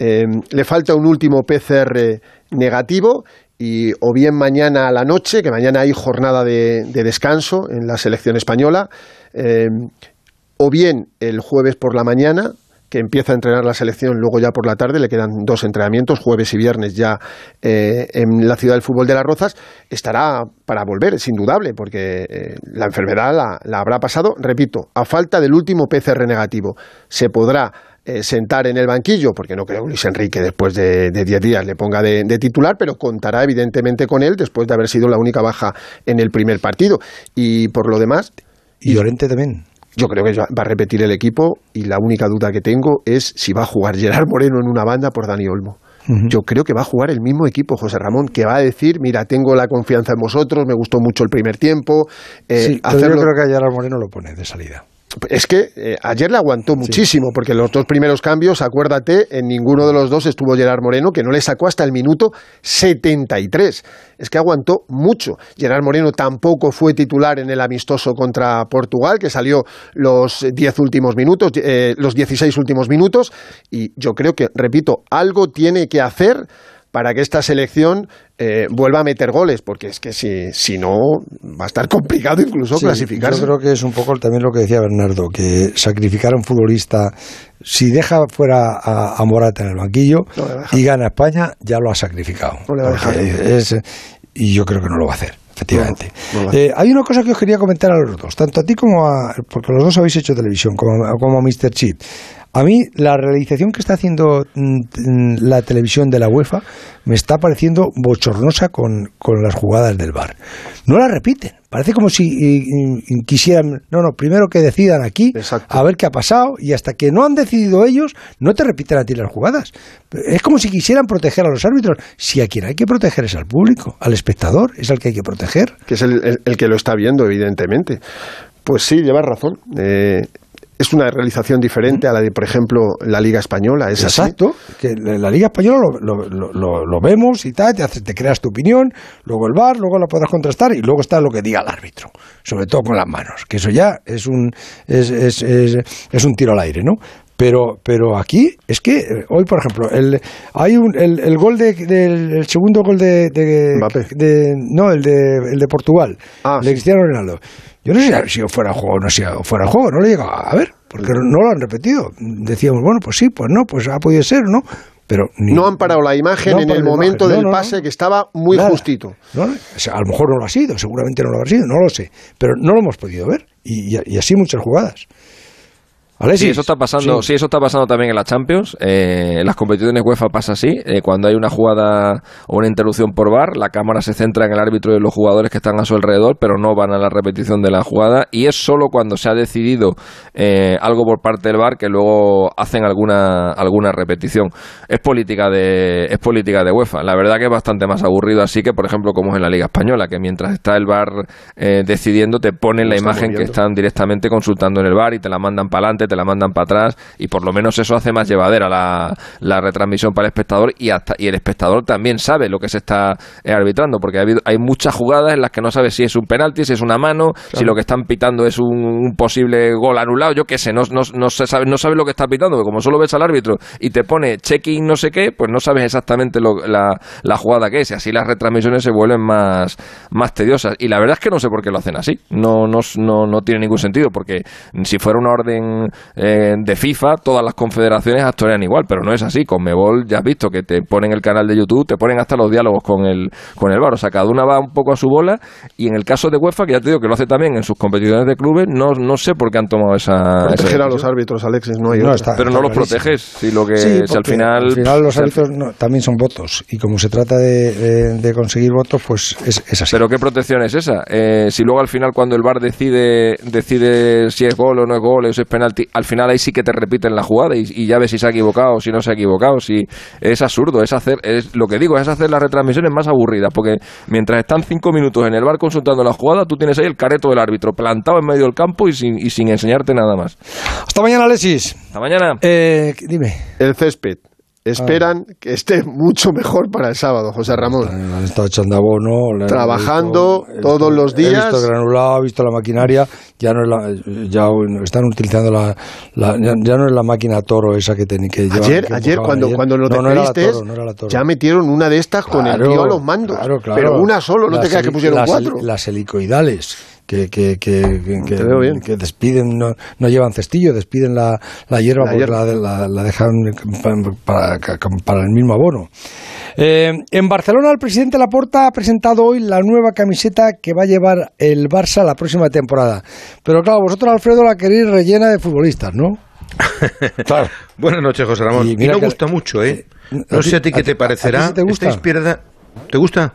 Eh, le falta un último PCR negativo y o bien mañana a la noche, que mañana hay jornada de, descanso en la selección española, eh, o bien el jueves por la mañana, que empieza a entrenar la selección luego ya por la tarde, le quedan dos entrenamientos, jueves y viernes ya eh, en la ciudad del fútbol de las Rozas, estará para volver, es indudable, porque eh, la enfermedad la, habrá pasado, repito, a falta del último PCR negativo. Se podrá eh, sentar en el banquillo, porque no creo que Luis Enrique después de 10 días le ponga de, titular, pero contará evidentemente con él después de haber sido la única baja en el primer partido. Y por lo demás... Y Llorente también. Yo creo que va a repetir el equipo y la única duda que tengo es si va a jugar Gerard Moreno en una banda por Dani Olmo. Yo creo que va a jugar el mismo equipo, José Ramón, que va a decir, mira, tengo la confianza en vosotros, me gustó mucho el primer tiempo. Eh, sí, yo creo que Gerard Moreno lo pone de salida. Es que eh, ayer le aguantó muchísimo, porque los dos primeros cambios, acuérdate, en ninguno de los dos estuvo Gerard Moreno, que no le sacó hasta el minuto 73. Es que aguantó mucho. Gerard Moreno tampoco fue titular en el amistoso contra Portugal, que salió los 10 últimos minutos, eh, los 16 últimos minutos, y yo creo que, repito, algo tiene que hacer para que esta selección eh, vuelva a meter goles, porque es que si, si no va a estar complicado incluso clasificarse. Yo creo que es un poco también lo que decía Bernardo, que sacrificar a un futbolista, si deja fuera a, Morata en el banquillo y gana España, ya lo ha sacrificado. y yo creo que no lo va a hacer efectivamente. Eh, hay una cosa que os quería comentar a los dos, tanto a ti como a. porque los dos habéis hecho televisión, como, como a Mr. Chip. A mí la realización que está haciendo mm, la televisión de la UEFA me está pareciendo bochornosa con, con las jugadas del bar. No la repiten. Parece como si y- y- quisieran, no, no, primero que decidan aquí, a ver qué ha pasado, y hasta que no han decidido ellos, no te repiten a ti las jugadas. Es como si quisieran proteger a los árbitros. Si a quien hay que proteger es al público, al espectador, es al que hay que proteger. que es el, el- el que lo está viendo, evidentemente. Pues sí, llevas razón. Eh, es una realización diferente a la de, por ejemplo, la Liga Española. Es así. Exacto, que la Liga Española lo, lo- lo- lo- vemos y tal, te, hace- te creas tu opinión, luego el VAR, luego la podrás contrastar y luego está lo que diga el árbitro, sobre todo con las manos, que eso ya es un, es, es, es- es un tiro al aire, ¿no? Pero, pero aquí es que eh, hoy, por ejemplo, el, hay un, el, el gol de, del el segundo gol de, de, de- no, el de, el de Portugal, Ah, de Cristiano Ronaldo. Yo no sé si fuera juego o no si fuera juego, no le llega a ver, porque no lo han repetido. Decíamos, bueno, pues sí, pues no, pues ha podido ser, ¿no? Pero ni- No han parado la imagen No en el momento del No, pase que estaba muy Nada. justito. O sea, a lo mejor no lo ha sido, seguramente no lo habrá sido, no lo sé, pero no lo hemos podido ver y, y- y así muchas jugadas. Alexis, Sí, eso está pasando, sí. sí. eso está pasando también en la Champions. Eh, en las competiciones UEFA pasa así. Eh, cuando hay una jugada o una interrupción por VAR, la cámara se centra en el árbitro y los jugadores que están a su alrededor, pero no van a la repetición de la jugada. Y es solo cuando se ha decidido eh, algo por parte del VAR que luego hacen alguna alguna repetición. Es política de es política de UEFA. La verdad que es bastante más aburrido así que, por ejemplo, como es en la Liga española, que mientras está el VAR eh, decidiendo te ponen la imagen que están directamente consultando en el bar y te la mandan para adelante, te la mandan para atrás y por lo menos eso hace más llevadera la, la retransmisión para el espectador y hasta y el espectador también sabe lo que se está eh, arbitrando porque ha habido, hay muchas jugadas en las que no sabes si es un penalti, si es una mano, si lo que están pitando es un, un posible gol anulado, yo qué sé, no, no, no se sabe, no sabes lo que está pitando, porque como solo ves al árbitro y te pone checking no sé qué, pues no sabes exactamente lo- la, la jugada que es y así las retransmisiones se vuelven más, más tediosas. Y la verdad es que no sé por qué lo hacen así, no, no, no, no tiene ningún sentido porque si fuera una orden eh, de FIFA todas las confederaciones actuarían igual, pero no es así, con Mebol ya has visto que te ponen el canal de YouTube, te ponen hasta los diálogos con el, con el VAR, o sea, cada una va un poco a su bola y en el caso de UEFA, que ya te digo que lo hace también en sus competiciones de clubes, no, no sé por qué han tomado esa... esa Proteger a los árbitros, Alexis, no hay No, está- pero no los clarísimo. proteges, si lo que Sí, si al final... al final los árbitros no- también son votos y como se trata de, de- de conseguir votos, pues es, es así. Pero qué protección es esa. Eh, si luego al final cuando el VAR decide decide si es gol o no es gol o si es penalti, al final ahí sí que te repiten la jugada y, y ya ves si se ha equivocado o si no se ha equivocado. Si es absurdo, es hacer es lo que digo es hacer las retransmisiones más aburridas porque mientras están cinco minutos en el VAR consultando la jugada, tú tienes ahí el careto del árbitro plantado en medio del campo y sin y sin enseñarte nada más. Hasta mañana, Alexis. Hasta mañana. Eh, dime. El césped. Esperan que esté mucho mejor para el sábado, José Ramón. Han estado echando abono. Trabajando he visto- he todos los He días. visto granulado, he visto la maquinaria. Ya no es la, ya están utilizando la, la- ya, ya no es la máquina toro esa que tenía que llevar- Ayer, que ayer cuando, ayer. cuando lo no, no toro, no toro. ya metieron una de estas con el Claro, tío a los mandos. claro, claro. Pero una solo, no te Las creas que pusieron las, cuatro. Las helicoidales. Que, que, que, que, que- Te veo bien. que despiden, no, no llevan cestillo, despiden la, la hierba La porque hierba. la, la- la dejan para, para- el mismo abono. Eh, en Barcelona, el presidente Laporta ha presentado hoy la nueva camiseta que va a llevar el Barça la próxima temporada. Pero claro, vosotros, Alfredo, la queréis rellena de futbolistas, ¿no? Claro. Buenas noches, José Ramón. Y Y, mira me que- gusta mucho, ¿eh? ¿a No sé a ti qué te parecerá. te gusta? ¿Te gusta?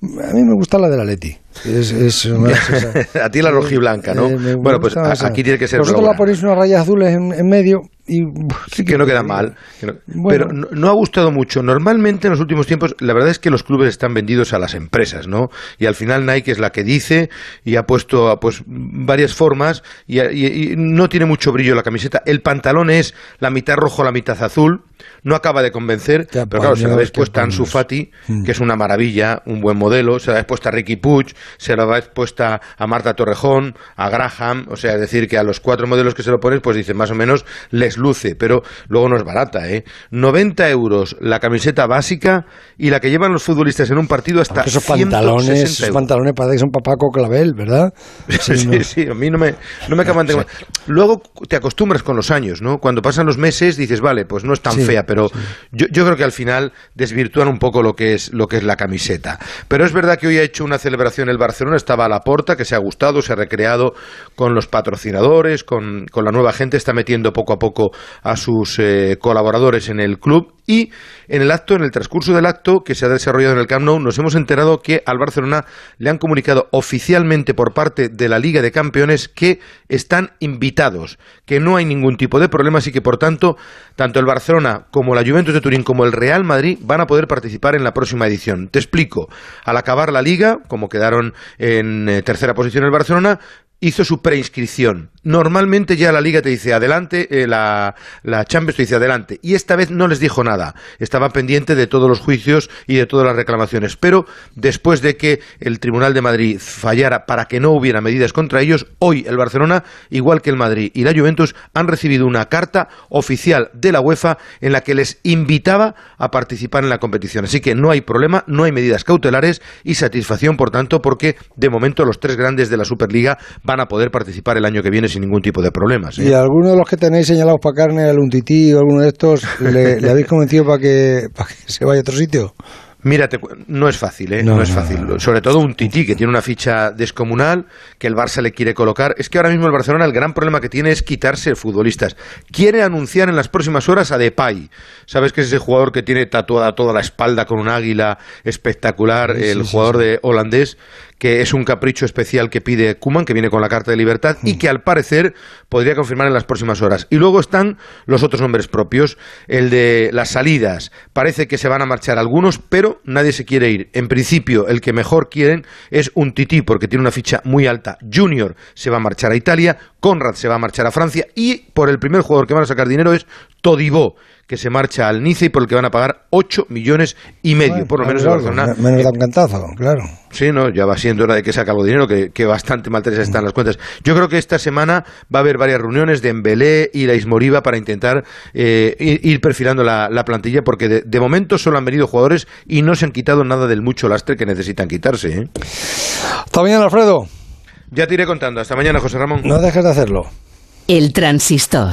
A mí me gusta la de la Leti. Es, es una- a ti la rojiblanca, ¿no? Eh, bueno, pues a- aquí tiene que ser Vosotros la ponéis unas rayas azules en, en medio y... Sí, que no queda mal. que no- Bueno. Pero no, no ha gustado mucho. Normalmente en los últimos tiempos, la verdad es que los clubes están vendidos a las empresas, ¿no? Y al final Nike es la que dice y ha puesto pues varias formas y, y- y no tiene mucho brillo la camiseta. El pantalón es la mitad rojo, la mitad azul. No acaba de convencer, pero claro, se la habéis puesta a Ansu. Fati, Mm. que es una maravilla, un buen modelo, se la habéis puesta a Ricky Puig, se la habéis puesta a Marta Torrejón, a Graham, o sea, es decir, que a los cuatro modelos que se lo pones, pues dicen más o menos les luce, pero luego no es barata, ¿eh? 90 euros la camiseta básica y la que llevan los futbolistas en un partido hasta Esos 160 pantalones, esos pantalones parece que son para Paco Clavel, ¿verdad? Sí, no. sí, a mí no me, no me acaban de... Luego te acostumbras con los años, ¿no? Cuando pasan los meses dices, vale, pues no es tan Sí, fea, pero yo, yo creo que al final desvirtúan un poco lo que es lo que es la camiseta. Pero es verdad que hoy ha hecho una celebración el Barcelona estaba a la porta, que se ha gustado, se ha recreado con los patrocinadores, con, con la nueva gente, está metiendo poco a poco a sus eh, colaboradores en el club. Y en el acto, en el transcurso del acto que se ha desarrollado en el Camp Nou, nos hemos enterado que al Barcelona le han comunicado oficialmente por parte de la Liga de Campeones que están invitados, que no hay ningún tipo de problemas y que por tanto tanto el Barcelona como la Juventus de Turín como el Real Madrid van a poder participar en la próxima edición. Te explico. Al acabar la liga, como quedaron en eh, tercera posición el Barcelona, hizo su preinscripción. Normalmente ya la liga te dice adelante, eh, la, la, Champions te dice adelante. Y esta vez no les dijo nada. Estaba pendiente de todos los juicios y de todas las reclamaciones. Pero después de que el Tribunal de Madrid fallara para que no hubiera medidas contra ellos, hoy el Barcelona, igual que el Madrid y la Juventus, han recibido una carta oficial de la UEFA en la que les invitaba a participar en la competición. Así que no hay problema, no hay medidas cautelares y satisfacción, por tanto, porque de momento los tres grandes de la Superliga van a poder participar el año que viene sin ningún tipo de problemas. ¿eh? ¿Y alguno de los que tenéis señalados para carne, al Untití o alguno de estos, le, le habéis convencido para que, para que se vaya a otro sitio? Mira, no es fácil, ¿eh? No, es fácil. Sobre todo un Tití que tiene una ficha descomunal, que el Barça le quiere colocar. Es que ahora mismo el Barcelona el gran problema que tiene es quitarse futbolistas. Quiere anunciar en las próximas horas a Depay. ¿Sabes que es ese jugador que tiene tatuada toda la espalda con un águila espectacular, el jugador de holandés? Que es un capricho especial que pide Kuman, que viene con la Carta de Libertad y que al parecer podría confirmar en las próximas horas. Y luego están los otros nombres propios, el de las salidas. Parece que se van a marchar algunos, pero nadie se quiere ir. En principio, el que mejor quieren es un Tití, porque tiene una ficha muy alta. Junior se va a marchar a Italia, Conrad se va a marchar a Francia y por el primer jugador que van a sacar dinero es Todibó que se marcha al Nice y por el que van a pagar 8 millones y medio, por lo menos en Barcelona. Menos da un cantazo, claro. Sí, no, ya va siendo hora de que saque algo de dinero, que, que bastante mal están las cuentas. Yo creo que esta semana va a haber varias reuniones de Embelé y la Ismoriva para intentar eh, ir, perfilando la, plantilla, porque de, momento solo han venido jugadores y no se han quitado nada del mucho lastre que necesitan quitarse. ¿eh? Hasta mañana, Alfredo. Ya te iré contando. Hasta mañana, José Ramón. No dejes de hacerlo. El transistor.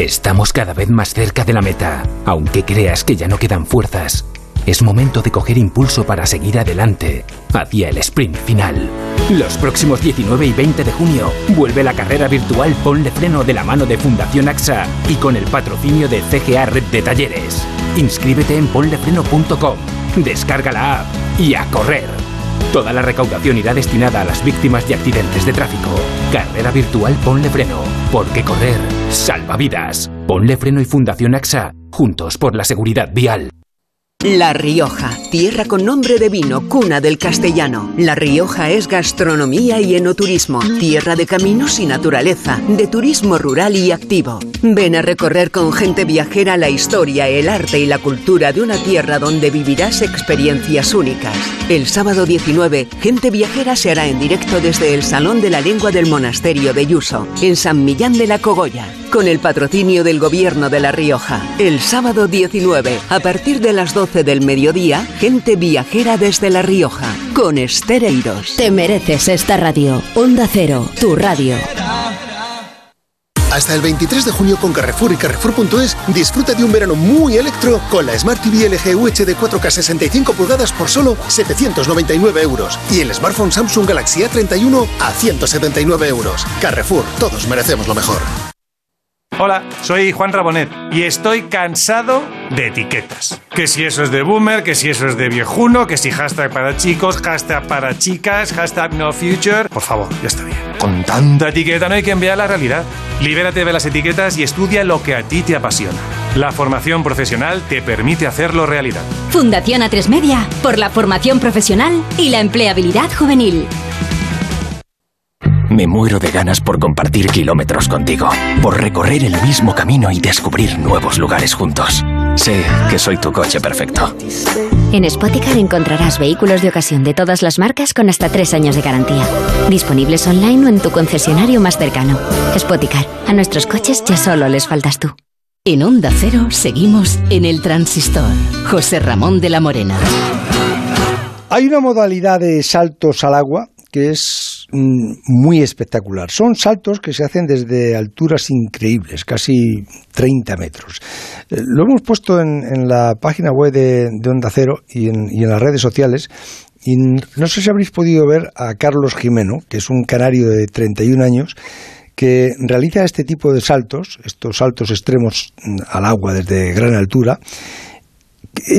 Estamos cada vez más cerca de la meta, aunque creas que ya no quedan fuerzas. Es momento de coger impulso para seguir adelante, hacia el sprint final. Los próximos 19 y 20 de junio vuelve la carrera virtual Ponle Freno de la mano de Fundación AXA y con el patrocinio de CGA Red de Talleres. Inscríbete en ponlefreno.com, descarga la app y a correr. Toda la recaudación irá destinada a las víctimas de accidentes de tráfico. Carrera virtual Ponle Freno, porque correr salva vidas. Ponle Freno y Fundación AXA, juntos por la seguridad vial. La Rioja, tierra con nombre de vino, cuna del castellano. La Rioja es gastronomía y enoturismo, tierra de caminos y naturaleza, de turismo rural y activo. Ven a recorrer con gente viajera la historia, el arte y la cultura de una tierra donde vivirás experiencias únicas. El sábado 19, Gente Viajera se hará en directo desde el Salón de la Lengua del Monasterio de Yuso, en San Millán de la Cogolla, con el patrocinio del Gobierno de La Rioja. El sábado 19, a partir de las 12 del mediodía, gente viajera desde La Rioja, con Estereiros. Te mereces esta radio. Onda Cero, tu radio. Hasta el 23 de junio con Carrefour y Carrefour.es disfruta de un verano muy electro con la Smart TV LG UHD 4K 65 pulgadas por solo 799 euros y el smartphone Samsung Galaxy A31 a 179 euros. Carrefour, todos merecemos lo mejor. Hola, soy Juan Rabonet y estoy cansado de etiquetas. Que si eso es de boomer, que si eso es de viejuno, que si hashtag para chicos, hashtag para chicas, hashtag no future. Por favor, ya está bien. Con tanta etiqueta no hay que enviar la realidad. Libérate de las etiquetas y estudia lo que a ti te apasiona. La formación profesional te permite hacerlo realidad. Fundación A3 Media por la formación profesional y la empleabilidad juvenil. Me muero de ganas por compartir kilómetros contigo, por recorrer el mismo camino y descubrir nuevos lugares juntos. Sé que soy tu coche perfecto. En Spoticar encontrarás vehículos de ocasión de todas las marcas con hasta tres años de garantía. Disponibles online o en tu concesionario más cercano. Spoticar, a nuestros coches ya solo les faltas tú. En Onda Cero seguimos en el transistor. José Ramón de la Morena. Hay una modalidad de saltos al agua que es mm, muy espectacular. Son saltos que se hacen desde alturas increíbles, casi 30 metros. Eh, lo hemos puesto en, la página web de, Onda Cero y en, y en las redes sociales y no sé si habréis podido ver a Carlos Jimeno, que es un canario de 31 años, que realiza este tipo de saltos, estos saltos extremos mm, al agua desde gran altura.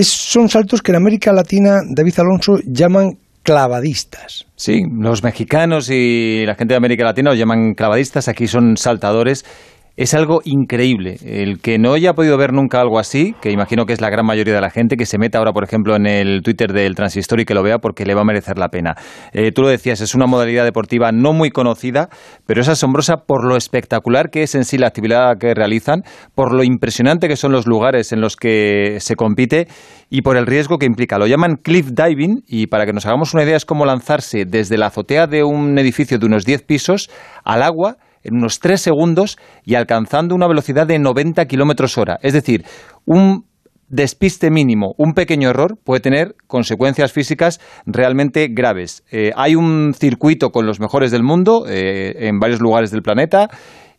son saltos que en América Latina, David Alonso, llaman clavadistas. Sí, los mexicanos y la gente de América Latina los llaman clavadistas, aquí son saltadores es algo increíble. El que no haya podido ver nunca algo así, que imagino que es la gran mayoría de la gente, que se meta ahora, por ejemplo, en el Twitter del Transistor y que lo vea porque le va a merecer la pena. Eh, tú lo decías, es una modalidad deportiva no muy conocida, pero es asombrosa por lo espectacular que es en sí la actividad que realizan, por lo impresionante que son los lugares en los que se compite y por el riesgo que implica. Lo llaman cliff diving y para que nos hagamos una idea es como lanzarse desde la azotea de un edificio de unos 10 pisos al agua en unos 3 segundos y alcanzando una velocidad de 90 kilómetros hora. Es decir, un despiste mínimo, un pequeño error puede tener consecuencias físicas realmente graves. Eh, hay un circuito con los mejores del mundo eh, en varios lugares del planeta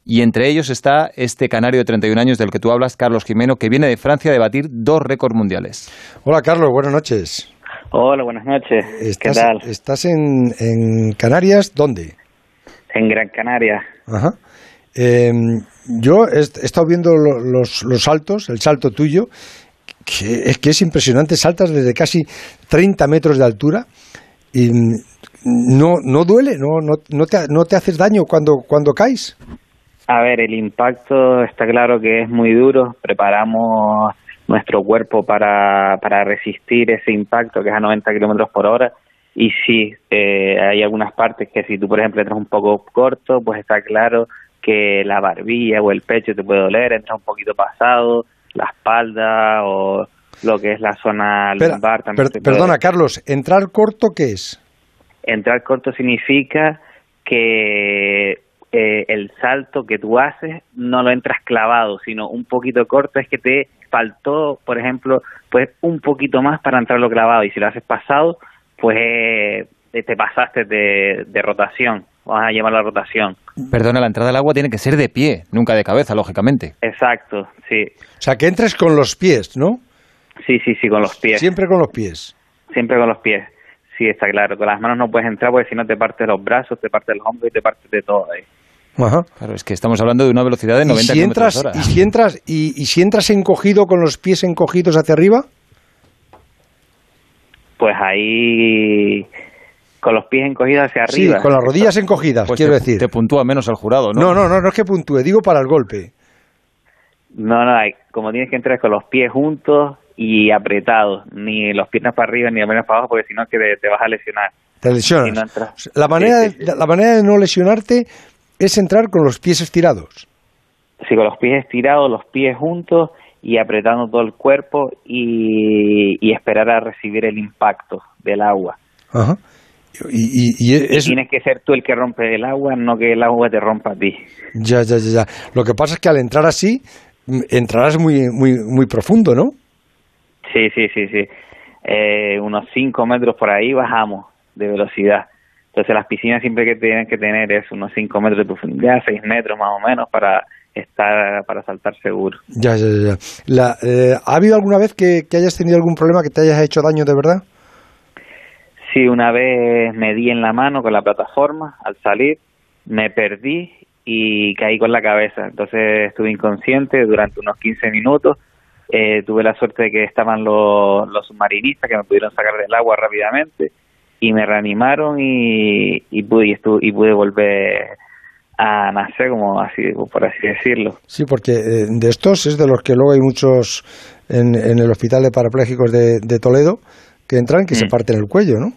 y entre ellos está este canario de 31 años del que tú hablas, Carlos Jimeno, que viene de Francia a debatir dos récords mundiales. Hola Carlos, buenas noches. Hola, buenas noches. ¿Qué tal? ¿Estás en, en Canarias? ¿Dónde? En Gran Canaria. Ajá. Em, yo he, estado viendo los, los, saltos, el salto tuyo, que es que es impresionante, saltas desde casi 30 metros de altura y no, no duele, no, no, no, te, no te haces daño cuando, cuando caes. A ver, el impacto está claro que es muy duro, preparamos nuestro cuerpo para, para resistir ese impacto que es a 90 kilómetros por hora y sí, eh, hay algunas partes que si tú, por ejemplo, entras un poco corto, pues está claro que la barbilla o el pecho te puede doler, entras un poquito pasado, la espalda o lo que es la zona lumbar también. perdona, Carlos, ¿entrar corto qué es? Entrar corto significa que eh, el salto que tú haces no lo entras clavado, sino un poquito corto, es que te faltó, por ejemplo, pues un poquito más para entrarlo clavado y si lo haces pasado, pues eh, te pasaste de, rotación, vamos a llamar la rotación. Perdona, la entrada al agua tiene que ser de pie, nunca de cabeza, lógicamente. Exacto, sí. O sea, que entres con los pies, ¿no? Sí, sí, sí, con los pies. Siempre con los pies. Siempre con los pies. Sí, está claro. Con las manos no puedes entrar porque si no te partes los brazos, te partes los hombros y te partes de todo ahí. Ajá. Claro, es que estamos hablando de una velocidad de 90 ¿Y hora. ¿Y si entras, y, y si entras encogido con los pies encogidos hacia arriba? Pues ahí con los pies encogidos hacia arriba. Sí, con las rodillas encogidas, pues quiero decir. Te puntúa menos el jurado, ¿no? No, no, no, no es que puntúe, digo para el golpe. No, no, como tienes que entrar con los pies juntos y apretados, ni los piernas para arriba ni las piernas para abajo, porque si no te, te vas a lesionar. Te lesionas. la, manera de, la manera de no lesionarte es entrar con los pies estirados. Sí, con los pies estirados, los pies juntos y apretando todo el cuerpo y, esperar a recibir el impacto del agua. Ajá. Y, tienes que ser tú el que rompe el agua, no que el agua te rompa a ti. Ya, ya, ya, ya. Lo que pasa es que al entrar así, mm, entrarás muy, muy, muy profundo, ¿no? Sí, sí, sí, sí. Eh, unos 5 metros por ahí bajamos de velocidad. Entonces las piscinas siempre que tienen que tener es unos 5 metros de profundidad, 6 metros más o menos para está para saltar seguro. Ya, ya, ya. La, eh, ¿Ha habido alguna vez que, hayas tenido algún problema que te hayas hecho daño de verdad? Sí, una vez me di en la mano con la plataforma al salir, me perdí y caí con la cabeza. Entonces estuve inconsciente durante unos 15 minutos. Eh, tuve la suerte de que estaban los, los submarinistas que me pudieron sacar del agua rápidamente y me reanimaron y, y pude y, y pude volver a nacer, como así, por así decirlo. Sí, porque eh, de estos es de los que luego hay muchos en, en el Hospital de Parapléjicos de, de Toledo que entran que se mm. parten el cuello, ¿no?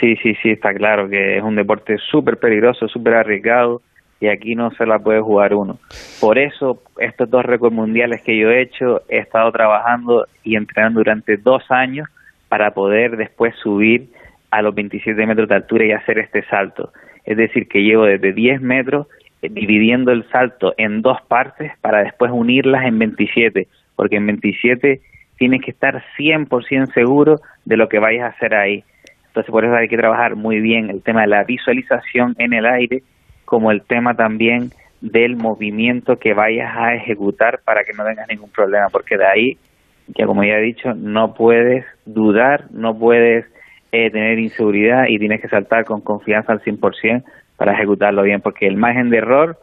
Sí, sí, sí, está claro que es un deporte súper peligroso, súper arriesgado y aquí no se la puede jugar uno. Por eso, estos dos récords mundiales que yo he hecho, he estado trabajando y entrenando durante dos años para poder después subir a los 27 metros de altura y hacer este salto. Es decir, que llevo desde 10 metros eh, dividiendo el salto en dos partes para después unirlas en 27, porque en 27 tienes que estar 100% seguro de lo que vayas a hacer ahí. Entonces, por eso hay que trabajar muy bien el tema de la visualización en el aire, como el tema también del movimiento que vayas a ejecutar para que no tengas ningún problema, porque de ahí, ya como ya he dicho, no puedes dudar, no puedes eh, tener inseguridad y tienes que saltar con confianza al 100% para ejecutarlo bien, porque el margen de error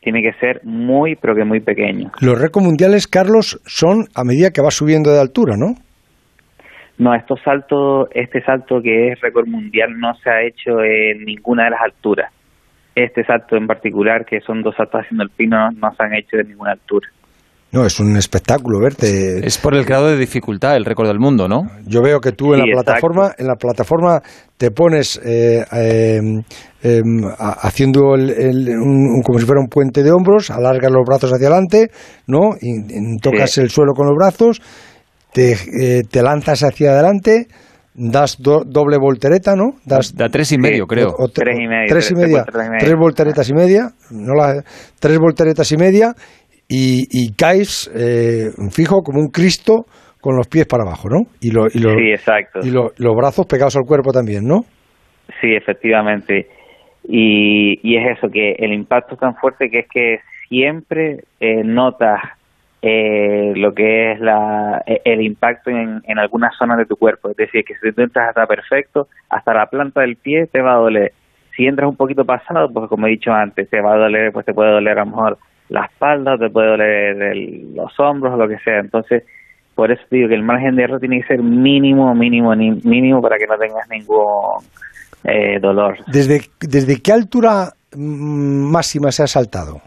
tiene que ser muy, pero que muy pequeño. Los récords mundiales, Carlos, son a medida que va subiendo de altura, ¿no? No, estos saltos, este salto que es récord mundial no se ha hecho en ninguna de las alturas. Este salto en particular, que son dos saltos haciendo el pino, no se han hecho de ninguna altura. No, es un espectáculo verte. Es por el grado de dificultad, el récord del mundo, ¿no? Yo veo que tú en Sí, la plataforma, en la plataforma te pones eh, eh, eh, haciendo el- el- un- un- como si fuera un puente de hombros, alargas los brazos hacia adelante, ¿no? Y, y tocas Sí. el suelo con los brazos, te, eh, te lanzas hacia adelante, das do- doble voltereta, ¿no? Das Da tres y medio, creo. o- o te- Tres y medio, Tres y tres- media. tres volteretas y media. Tres volteretas y media. No la- tres volteretas y media y, y caes eh, fijo como un Cristo con los pies para abajo, ¿no? Y, lo- y, lo- Sí, exacto. y lo- los brazos pegados al cuerpo también, ¿no? Sí, efectivamente. Y, y es eso, que el impacto es tan fuerte que es que siempre eh, notas eh, lo que es la, e- el impacto en, en algunas zonas de tu cuerpo. Es decir, que si tú entras hasta perfecto, hasta la planta del pie te va a doler. Si entras un poquito pasado, pues como he dicho antes, te va a doler, pues te puede doler a lo mejor la espalda, te puede doler el- los hombros o lo que sea. Entonces, por eso digo que el margen de error tiene que ser mínimo, mínimo, ni- mínimo para que no tengas ningún eh, dolor. ¿Desde, ¿Desde qué altura mm, máxima se ha saltado?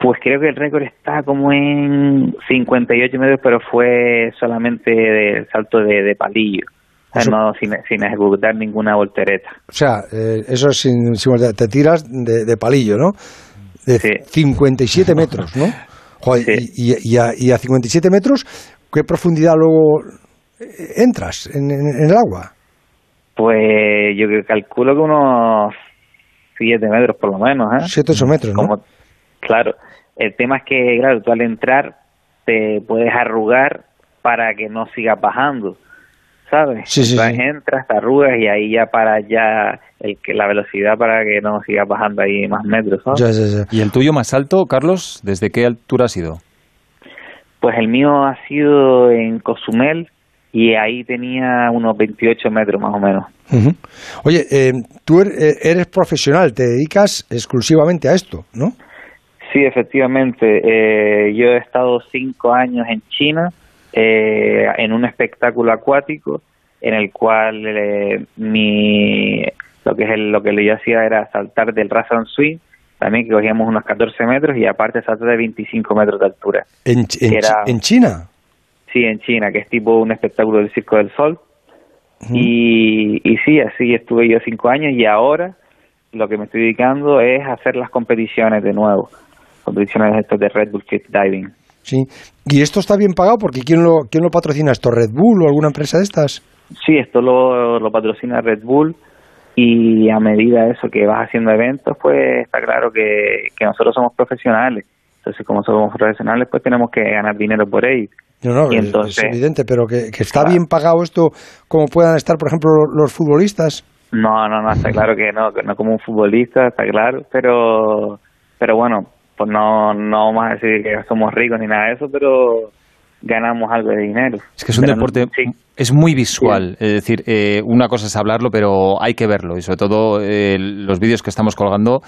Pues creo que el récord está como en 58 metros, pero fue solamente de salto de, de palillo. O sea, no sin, sin ejecutar ninguna voltereta. O sea, eh, eso es sin, sin te tiras de, de palillo, ¿no? De 57 metros, ¿no? Joder, y, y- y a, y a 57 metros, ¿qué profundidad luego eh, entras en, en- en el agua? Pues yo calculo que unos 7 metros por lo menos. ¿eh? 7 8 metros, ¿no? Como- claro, el tema es que, claro, tú al entrar te puedes arrugar para que no sigas bajando, ¿sabes? Sí, sí, Entonces sí. entras, te arrugas y ahí ya para ya el que la velocidad para que no sigas bajando ahí más metros, ¿sabes? ¿Y el tuyo más alto, Carlos? ¿Desde qué altura ha sido? Pues el mío ha sido en Cozumel y ahí tenía unos 28 metros más o menos. Ujú. Oye, eh, tú er- eh, eres profesional, te dedicas exclusivamente a esto, ¿no? Sí, efectivamente. Eh, yo he estado cinco años en China eh, en un espectáculo acuático en el cual eh, mi lo que es el- lo que yo hacía era saltar del Razan Swing, también que cogíamos unos 14 metros y aparte saltar de 25 metros de altura. En, en, era- en China. Sí, en China, que es tipo un espectáculo del Circo del Sol. y, y sí, así estuve yo cinco años y ahora lo que me estoy dedicando es hacer las competiciones de nuevo, competiciones estas de Red Bull Cliff Diving. Sí. ¿Y esto está bien pagado? Porque ¿quién lo, quién lo patrocina esto? ¿Red Bull o alguna empresa de estas? Sí, esto lo, lo patrocina Red Bull y a medida de eso que vas haciendo eventos, pues está claro que, que nosotros somos profesionales. Entonces, como somos profesionales, pues tenemos que ganar dinero por ello. No, no, Y es- entonces- es evidente, pero que, que está bien pagado esto como puedan estar, por ejemplo, los futbolistas. No, no, no, está claro que no, que no como un futbolista, está claro, pero, pero bueno, pues no, no vamos a decir que somos ricos ni nada de eso, pero ganamos algo de dinero. Es que es un Pero deporte, es muy visual. Es decir, eh, una cosa es hablarlo, pero hay que verlo. Y sobre todo eh, los vídeos que estamos colgando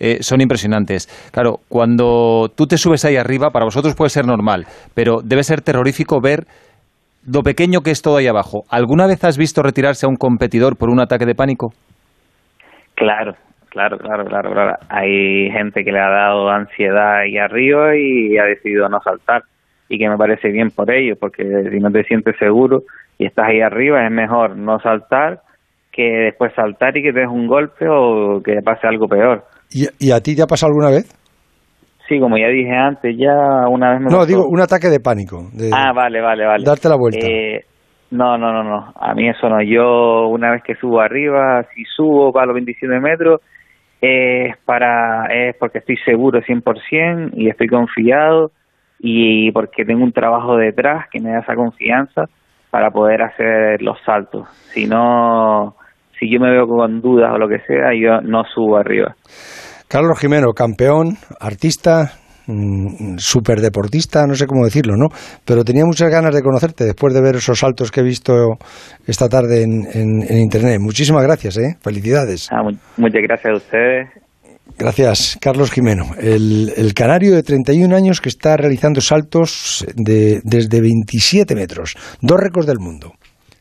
eh, son impresionantes. Claro, cuando tú te subes ahí arriba, para vosotros puede ser normal, pero debe ser terrorífico ver lo pequeño que es todo ahí abajo. ¿Alguna vez has visto retirarse a un competidor por un ataque de pánico? Claro, claro, claro, claro, claro. Hay gente que le ha dado ansiedad ahí arriba y ha decidido no saltar. Y que me parece bien por ello, porque si no te sientes seguro y estás ahí arriba, es mejor no saltar que después saltar y que te des un golpe o que te pase algo peor. ¿Y, y a ti te ha pasado alguna vez? Sí, como ya dije antes, ya una vez me No, pasó- digo, un ataque de pánico. de- Ah, vale, vale, vale. Darte la vuelta. Eh, No, no, no, no. A mí eso no. Yo una vez que subo arriba, si subo para los 27 metros, es para es porque estoy seguro 100% y estoy confiado y porque tengo un trabajo detrás que me da esa confianza para poder hacer los saltos. Si no, si yo me veo con dudas o lo que sea, yo no subo arriba. Carlos Jimeno, campeón, artista, superdeportista, no sé cómo decirlo, ¿no? Pero tenía muchas ganas de conocerte después de ver esos saltos que he visto esta tarde en, en- en Internet. Muchísimas gracias, ¿eh? Felicidades. Ah, mu- muchas gracias a ustedes. Gracias, Carlos Jimeno, el, el canario de 31 años que está realizando saltos de, desde 27 metros, dos récords del mundo.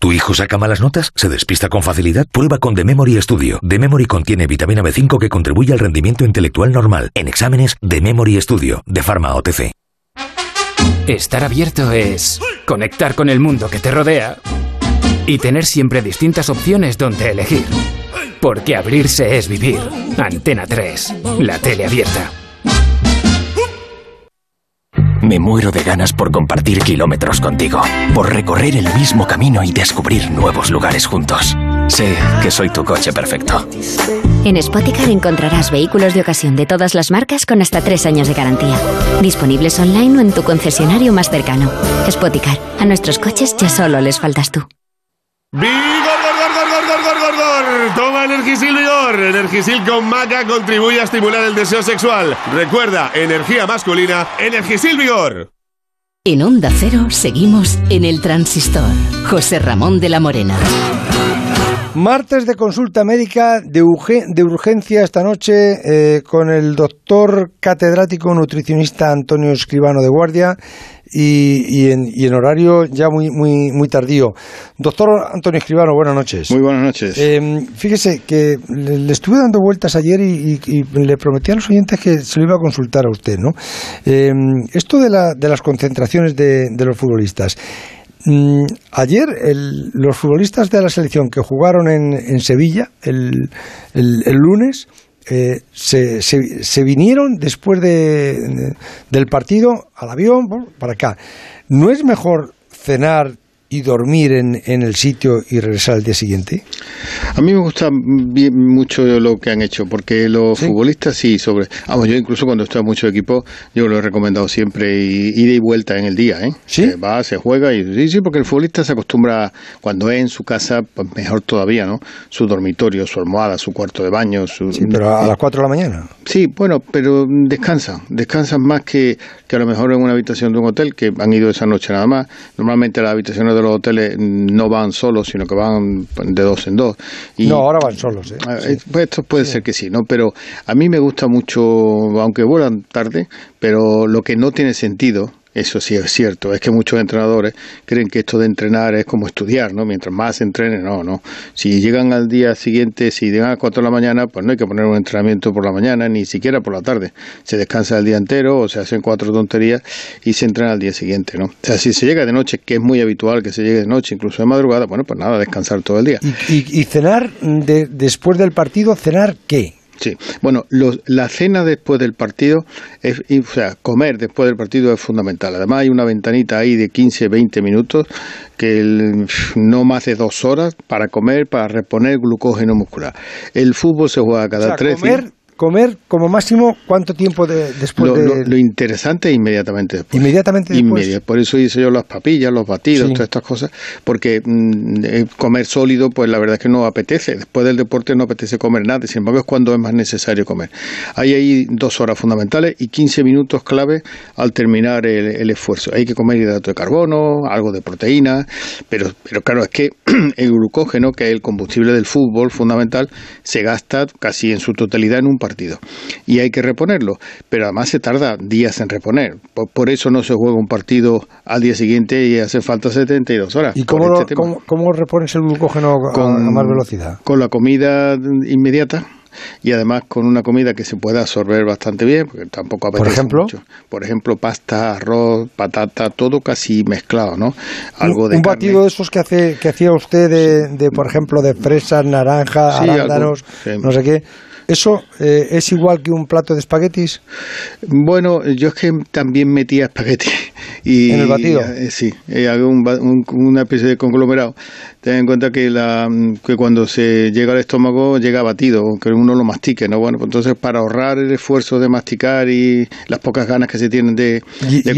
¿Tu hijo saca malas notas? ¿Se despista con facilidad? Prueba con The Memory Studio. The Memory contiene vitamina B5 que contribuye al rendimiento intelectual normal. En exámenes, The Memory Studio, de Pharma OTC. Estar abierto es conectar con el mundo que te rodea y tener siempre distintas opciones donde elegir. Porque abrirse es vivir. Antena 3, la tele abierta. Me muero de ganas por compartir kilómetros contigo, por recorrer el mismo camino y descubrir nuevos lugares juntos. Sé que soy tu coche perfecto. En Spoticar encontrarás vehículos de ocasión de todas las marcas con hasta tres años de garantía. Disponibles online o en tu concesionario más cercano. Spoticar, a nuestros coches ya solo les faltas tú. ¡Vigor, gor, gor, gor, gor, gor, gor, gor! Toma Energisil Vigor. Energisil con maca contribuye a estimular el deseo sexual. Recuerda, energía masculina, Energisil Vigor. En Onda Cero seguimos en el transistor. José Ramón de la Morena. Martes de consulta médica de, urge- de urgencia esta noche eh, con el doctor catedrático nutricionista Antonio Escribano de Guardia y, y en, y en horario ya muy, muy, muy tardío. Doctor Antonio Escribano, buenas noches. Muy buenas noches. Eh, fíjese que le, le estuve dando vueltas ayer y, y- le prometí a los oyentes que se lo iba a consultar a usted, ¿no? Eh, esto de, la, de las concentraciones de, de los futbolistas. Mm, ayer el- los futbolistas de la selección que jugaron en, en Sevilla el, el- el lunes eh, se, se- vinieron después de, del partido al avión para acá. ¿No es mejor cenar y dormir en, en el sitio y regresar al día siguiente? A mí me gusta bien mucho lo que han hecho, porque los futbolistas sí, sobre. Vamos, yo incluso cuando estoy en muchos equipos, yo lo he recomendado siempre, y, ida y vuelta en el día, ¿eh? Se va, se juega, y sí, sí, porque el futbolista se acostumbra, cuando es en su casa, pues mejor todavía, ¿no? Su dormitorio, su almohada, su cuarto de baño, su. Sí, pero a las 4 de la mañana. Sí, bueno, pero descansan, descansan más que, que a lo mejor en una habitación de un hotel, que han ido esa noche nada más. Normalmente las habitaciones de los hoteles no van solos, sino que van de dos en dos. Y, no, ahora van solos. ¿eh? eh, pues esto puede ser que sí, ¿no? Pero a mí me gusta mucho, aunque vuelan tarde, pero lo que no tiene sentido, eso sí es cierto, es que muchos entrenadores creen que esto de entrenar es como estudiar, ¿no? Mientras más entrenen, no, no. Si llegan al día siguiente, si llegan a las 4 de la mañana, pues no hay que poner un entrenamiento por la mañana, ni siquiera por la tarde. Se descansa el día entero o se hacen cuatro tonterías y se entrena al día siguiente, ¿no? O sea, si se llega de noche, que es muy habitual que se llegue de noche, incluso de madrugada, bueno, pues nada, descansar todo el día. ¿Y, y cenar de- después del partido, cenar qué? Sí, bueno, los- la cena después del partido, es, y, o sea, comer después del partido es fundamental. Además hay una ventanita ahí de 15, 20 minutos, que el- no más de dos horas para comer, para reponer glucógeno muscular. El fútbol se juega cada O sea, tres comer, días. Comer como máximo, ¿cuánto tiempo de- después Lo, de...? lo- lo interesante es inmediatamente después. Inmediatamente después. Por eso hice yo las papillas, los batidos, Sí. todas estas cosas, porque mm, eh, comer sólido, pues la verdad es que no apetece. Después del deporte no apetece comer nada, sin embargo es cuando es más necesario comer. Hay ahí dos horas fundamentales y 15 minutos clave al terminar el, el esfuerzo. Hay que comer hidrato de carbono, algo de proteína, pero, pero claro, es que el glucógeno, que es el combustible del fútbol fundamental, se gasta casi en su totalidad en un partido. Y hay que reponerlo, pero además se tarda días en reponer. Por, eso no se juega un partido al día siguiente y hace falta 72 horas. ¿Y cómo, este cómo, repones el glucógeno con, a más velocidad? Con la comida inmediata y además con una comida que se pueda absorber bastante bien, porque tampoco apetece ¿Por ejemplo? mucho. Por ejemplo, pasta, arroz, patata, todo casi mezclado, ¿no? Algo de un batido de esos que hace que hacía usted de, por ejemplo, de fresas, naranja, arándanos, no sé qué. ¿Eso eh, es igual que un plato de espaguetis? Bueno, yo es que también metía espaguetis. Y, ¿En el batido? Eh, sí, eh, hago una especie de conglomerado ten en cuenta que, la, que cuando se llega al estómago llega batido, que uno lo mastique, ¿no? Bueno, pues entonces para ahorrar el esfuerzo de masticar y las pocas ganas que se tienen de,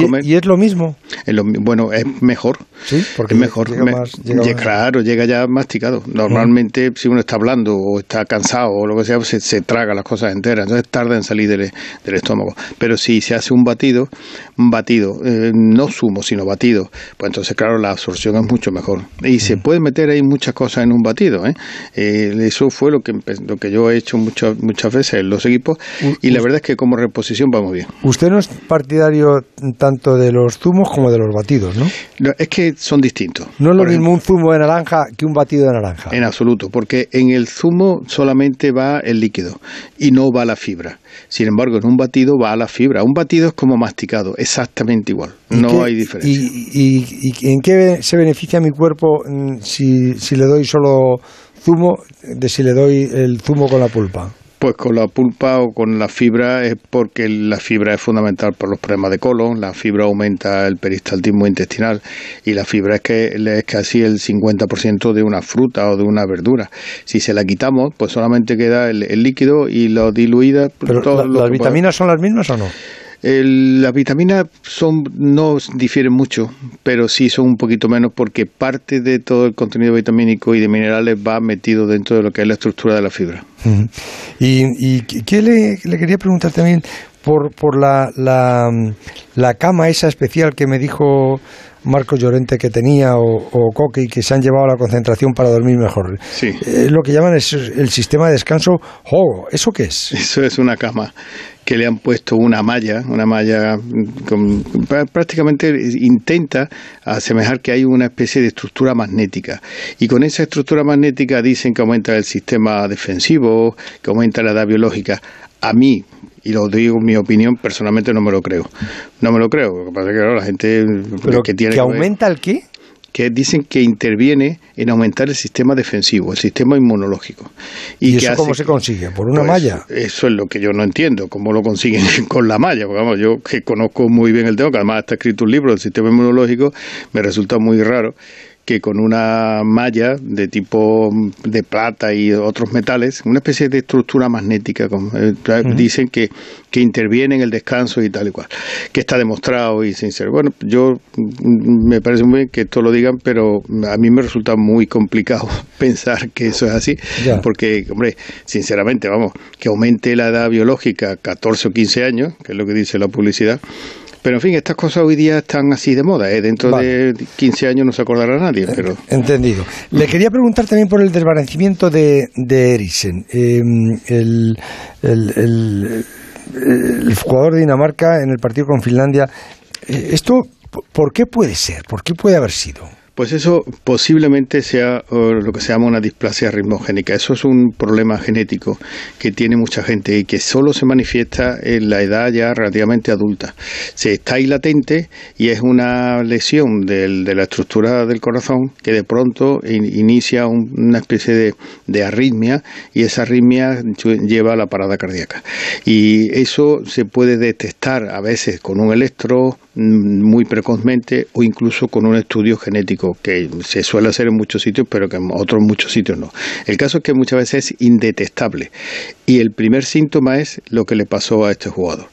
comer. ¿Y es lo mismo? bueno, es mejor. Sí, porque es mejor. Llega Claro, llega ya masticado. Normalmente, si uno está hablando o está cansado o lo que sea, pues se, traga las cosas enteras, entonces tarda en salir del, estómago. Pero si se hace un batido, un batido, eh, no zumo, sino batido, pues entonces, claro, la absorción es mucho mejor. Y se puede meter hay muchas cosas en un batido. ¿eh? Eh, eso fue lo que, lo que yo he hecho muchas muchas veces en los equipos y la verdad es que como reposición vamos bien. Usted no es partidario tanto de los zumos como de los batidos, ¿no? es que son distintos. No es lo mismo un zumo de naranja que un batido de naranja. En absoluto, porque en el zumo solamente va el líquido y no va la fibra. Sin embargo, en un batido va a la fibra. Un batido es como masticado, exactamente igual. No hay diferencia. Y, y, en qué se beneficia mi cuerpo mm, si, si le doy solo zumo de si le doy el zumo con la pulpa? Pues con la pulpa o con la fibra es porque la fibra es fundamental por los problemas de colon, la fibra aumenta el peristaltismo intestinal y la fibra es que es casi el 50% de una fruta o de una verdura. Si se la quitamos, pues solamente queda el, líquido y lo diluida. Pero ¿Las vitaminas son las mismas o no? Las vitaminas son no difieren mucho, pero sí son un poquito menos porque parte de todo el contenido vitamínico y de minerales va metido dentro de lo que es la estructura de la fibra. y, y, qué le, le, quería preguntar también por, por la, la, la cama esa especial que me dijo Marcos Llorente que tenía o, o Coque y que se han llevado a la concentración para dormir mejor. Sí. Eh, lo que llaman es el sistema de descanso Hogo. ¿Eso qué es? Eso es una cama que le han puesto una malla, una malla con, prácticamente intenta asemejar que hay una especie de estructura magnética. Y con esa estructura magnética dicen que aumenta el sistema defensivo, que aumenta la edad biológica. A mí, y lo digo en mi opinión, personalmente no me lo creo. No me lo creo. Lo que pasa es que la gente que tiene que, aumenta el qué? Que dicen que interviene en aumentar el sistema defensivo, el sistema inmunológico. ¿Y, eso cómo se consigue? ¿Por una pues, malla? Eso es lo que yo no entiendo, cómo lo consiguen con la malla. Porque, vamos, yo que conozco muy bien el tema, que además está escrito un libro del sistema inmunológico, me resulta muy raro que con una malla de tipo de plata y otros metales, una especie de estructura magnética, eh, dicen que, que interviene en el descanso y tal y cual, que está demostrado y sincero. Bueno, yo mm, me parece muy bien que esto lo digan, pero a mí me resulta muy complicado pensar que eso es así, porque, hombre, sinceramente, vamos, que aumente la edad biológica 14 o 15 años, que es lo que dice la publicidad, pero en fin, estas cosas hoy día están así de moda. ¿eh? Dentro de 15 años no se acordará nadie. Pero... Entendido. Le quería preguntar también por el desvanecimiento de, de Eriksen. Em, el, el, el, jugador de Dinamarca en el partido con Finlandia. Eh, ¿Esto por qué puede ser? ¿Por qué puede haber sido? Pues eso posiblemente sea lo que se llama una displasia ritmogénica. Eso es un problema genético que tiene mucha gente y que solo se manifiesta en la edad ya relativamente adulta. Se está ahí latente y es una lesión de la estructura del corazón que de pronto inicia una especie de, arritmia y esa arritmia lleva a la parada cardíaca. Y eso se puede detectar a veces con un electro muy precozmente o incluso con un estudio genético que se suele hacer en muchos sitios, pero que en otros muchos sitios no. El caso es que muchas veces es indetectable. Y el primer síntoma es lo que le pasó a este jugador.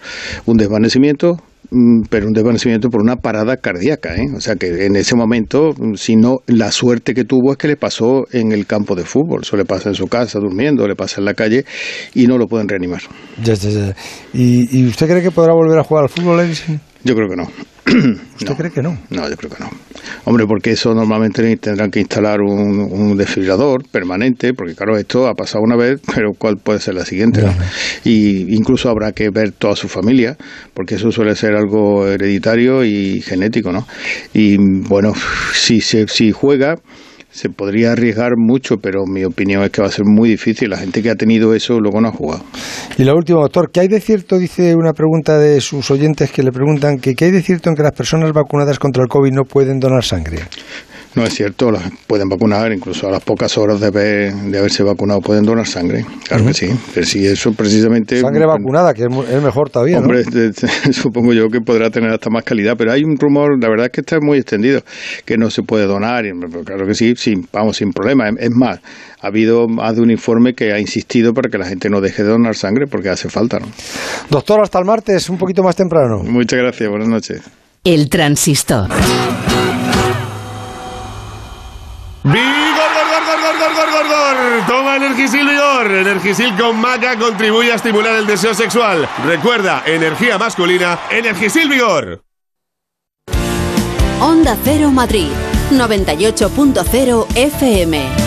Un desvanecimiento mm, pero un desvanecimiento por una parada cardíaca, ¿eh? o sea que en ese momento, mm, si no, la suerte que tuvo es que le pasó en el campo de fútbol, eso le pasa en su casa durmiendo, le pasa en la calle y no lo pueden reanimar. ¿Y, usted cree que podrá volver a jugar al fútbol? Yo creo que no. ¿Usted cree que no? No, yo creo que no. Hombre, porque eso normalmente tendrán que instalar un, un desfibrilador permanente, porque claro, esto ha pasado una vez, pero ¿cuál puede ser la siguiente? no? Y incluso habrá que ver toda su familia, porque eso suele ser algo hereditario y genético, ¿no? Y bueno, si, se, si juega, se podría arriesgar mucho, pero mi opinión es que va a ser muy difícil. La gente que ha tenido eso luego no ha jugado. Y lo último, doctor, ¿qué hay de cierto? Dice una pregunta de sus oyentes que le preguntan que qué hay de cierto en que las personas vacunadas contra el COVID no pueden donar sangre. No es cierto, las pueden vacunar, incluso a las pocas horas de, haber, de haberse vacunado pueden donar sangre. Claro que sí. Pero si eso precisamente. Sangre vacunada, que es mejor todavía. ¿no? Hombre, de- de- supongo yo que podrá tener hasta más calidad, pero hay un rumor, la verdad es que está muy extendido, que no se puede donar, y, pero claro que sí, sin, vamos, sin problema. Es, es más, ha habido más de un informe que ha insistido para que la gente no deje de donar sangre porque hace falta, ¿no? Doctor, hasta el martes, un poquito más temprano. Muchas gracias, buenas noches. El transistor. ¡Vigor, gor, gor, gor, gor, gor, gor, gor! Toma Energisil Vigor. Energisil con maca contribuye a estimular el deseo sexual. Recuerda, energía masculina, Energisil Vigor. Onda Cero Madrid, 98.0 FM.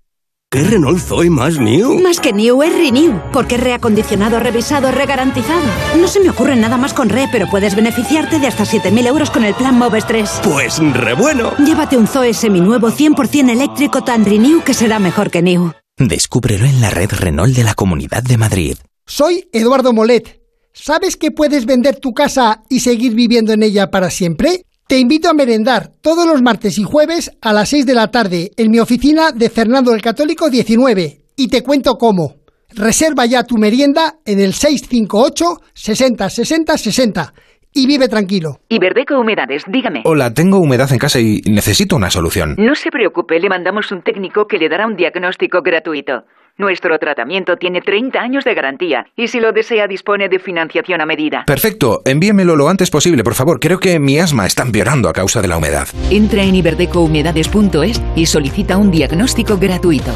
¿Qué Renault Zoe más new? Más que New es Renew, porque es reacondicionado, revisado, regarantizado. No se me ocurre nada más con Re, pero puedes beneficiarte de hasta 7.000 euros con el plan Moves 3. Pues re bueno. Llévate un Zoe seminuevo 100% eléctrico tan Renew que será mejor que New. Descúbrelo en la red Renault de la Comunidad de Madrid. Soy Eduardo Molet. ¿Sabes que puedes vender tu casa y seguir viviendo en ella para siempre? Te invito a merendar todos los martes y jueves a las 6 de la tarde en mi oficina de Fernando el Católico 19 y te cuento cómo. Reserva ya tu merienda en el 658 60 60 60 y vive tranquilo. Iberdeco Humedades, dígame. Hola, tengo humedad en casa y necesito una solución. No se preocupe, le mandamos un técnico que le dará un diagnóstico gratuito. Nuestro tratamiento tiene 30 años de garantía y si lo desea dispone de financiación a medida. Perfecto, envíemelo lo antes posible, por favor. Creo que mi asma está empeorando a causa de la humedad. Entra en iberdecohumedades.es y solicita un diagnóstico gratuito.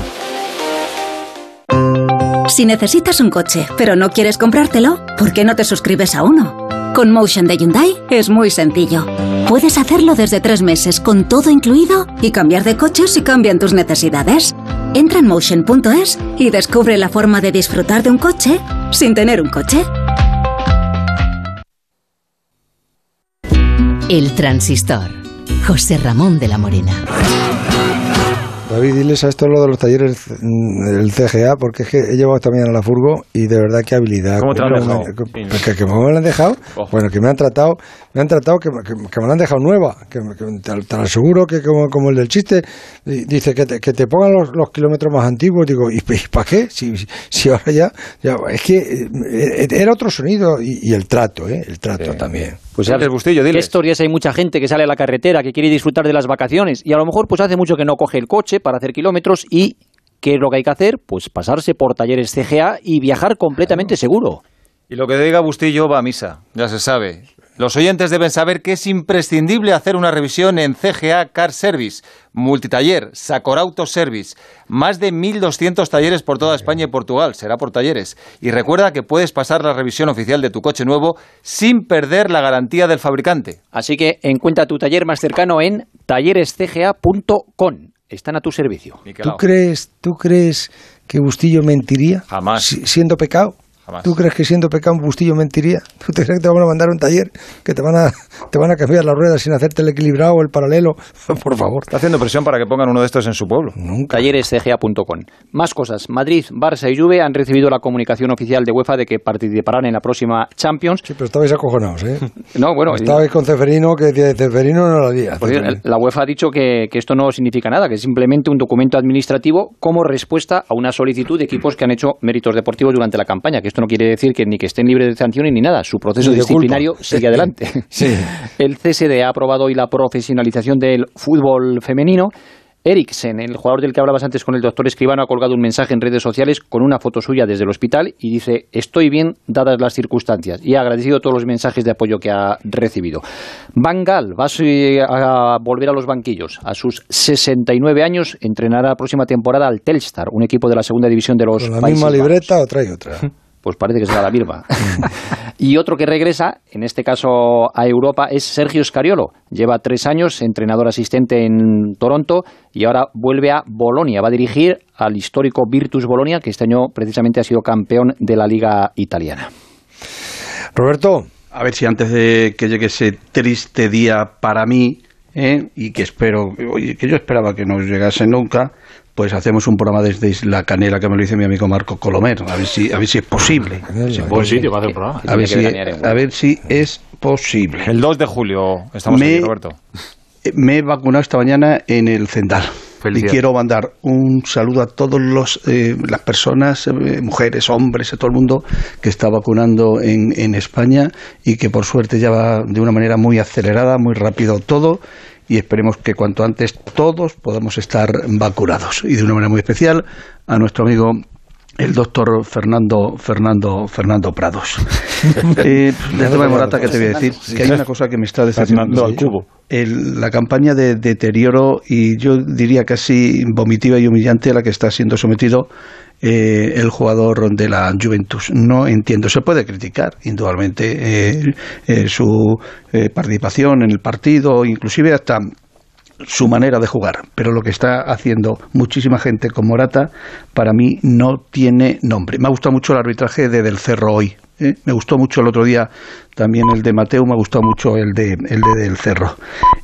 Si necesitas un coche, pero no quieres comprártelo, ¿por qué no te suscribes a uno? Con Motion de Hyundai es muy sencillo. Puedes hacerlo desde tres meses con todo incluido y cambiar de coche si cambian tus necesidades. Entra en motion.es y descubre la forma de disfrutar de un coche sin tener un coche. El transistor. José Ramón de la Morena. David, diles a esto lo de los talleres mm, del CGA, porque es que he llevado esta mañana a la furgo y de verdad qué habilidad. ¿Cómo te lo han dejado? que, que- que me lo han dejado, bueno, que me han tratado, me han tratado que, que- que me la han dejado nueva, que, que te, te lo aseguro que como, como el del chiste, di- dice que te, que te pongan los, los kilómetros más antiguos, digo, ¿y, para qué? Si, ahora ya, ya- es que eh, era otro sonido y, y el trato, ¿eh? el trato también. Pues antes, Bustillo, ¿Qué dile. historias hay mucha gente que sale a la carretera, que quiere disfrutar de las vacaciones y a lo mejor pues hace mucho que no coge el coche para hacer kilómetros y ¿qué es lo que hay que hacer? Pues pasarse por talleres CGA y viajar completamente seguro. Y lo que diga Bustillo va a misa, ya se sabe. Los oyentes deben saber que es imprescindible hacer una revisión en CGA Car Service, multitaller, Sacor Auto Service, más de 1.200 talleres por toda España y Portugal, será por talleres. Y recuerda que puedes pasar la revisión oficial de tu coche nuevo sin perder la garantía del fabricante. Así que encuentra tu taller más cercano en tallerescga.com. Están a tu servicio. ¿Tú crees, ¿Tú crees que Bustillo mentiría? Jamás. Si- siendo pecado. Jamás. ¿Tú crees que siendo pecado un Bustillo mentiría? ¿Tú te crees que te van a mandar a un taller que te van a, te van a cambiar las ruedas sin hacerte el equilibrado o el paralelo? Por favor. Está haciendo presión para que pongan uno de estos en su pueblo. Tallerescga.com. Más cosas. Madrid, Barça y Juve han recibido la comunicación oficial de UEFA de que participarán en la próxima Champions. Sí, pero estabais acojonados, ¿eh? No, bueno, Estabais con Ceferino que decía, Ceferino no lo había. La UEFA ha dicho que, que esto no significa nada, que es simplemente un documento administrativo como respuesta a una solicitud de equipos que han hecho méritos deportivos durante la campaña, que esto no quiere decir que ni que estén libres de sanciones ni nada. Su proceso de disciplinario culpa. sigue adelante. Sí. El CSD ha aprobado hoy la profesionalización del fútbol femenino. Eriksen, el jugador del que hablabas antes con el doctor Escribano, ha colgado un mensaje en redes sociales con una foto suya desde el hospital y dice, estoy bien dadas las circunstancias. Y ha agradecido todos los mensajes de apoyo que ha recibido. Van Gaal va a volver a los banquillos. A sus 69 años entrenará la próxima temporada al Telstar, un equipo de la segunda división de los Con la Países misma Bajos. libreta, otra y otra. Pues parece que será la misma. y otro que regresa, en este caso a Europa, es Sergio Scariolo. Lleva tres años, entrenador asistente en Toronto, y ahora vuelve a Bolonia. Va a dirigir al histórico Virtus Bolonia, que este año precisamente ha sido campeón de la Liga Italiana. Roberto. A ver si antes de que llegue ese triste día para mí, ¿eh? y que espero, oye, que yo esperaba que no llegase nunca, pues hacemos un programa desde Isla Canela, que me lo dice mi amigo Marco Colomer, a ver si, a ver si es posible. Si es Buen sitio posible. para hacer un programa. A ver, si, veranear en a ver si es posible. El 2 de julio estamos Me- aquí, Roberto. Me he vacunado esta mañana en el Zendal. Y quiero mandar un saludo a todas las personas, eh, mujeres, hombres, a todo el mundo que está vacunando en, en España y que por suerte ya va de una manera muy acelerada, muy rápido todo y esperemos que cuanto antes todos podamos estar vacunados. Y de una manera muy especial a nuestro amigo el doctor Fernando Fernando Fernando Prados. Eh, Morata, que te voy a decir? Que hay una cosa que me está decepcionando Fernando al mucho. cubo. El- la campaña de deterioro y yo diría casi vomitiva y humillante a la que está siendo sometido eh, el jugador de la Juventus. No entiendo. Se puede criticar, indudablemente, eh, eh, su eh, participación en el partido, inclusive hasta su manera de jugar, pero lo que está haciendo muchísima gente con Morata para mí no tiene nombre. Me ha gustado mucho el arbitraje de Del Cerro hoy. ¿eh? Me gustó mucho el otro día también el de Mateo, me ha gustado mucho el de, el de Del Cerro.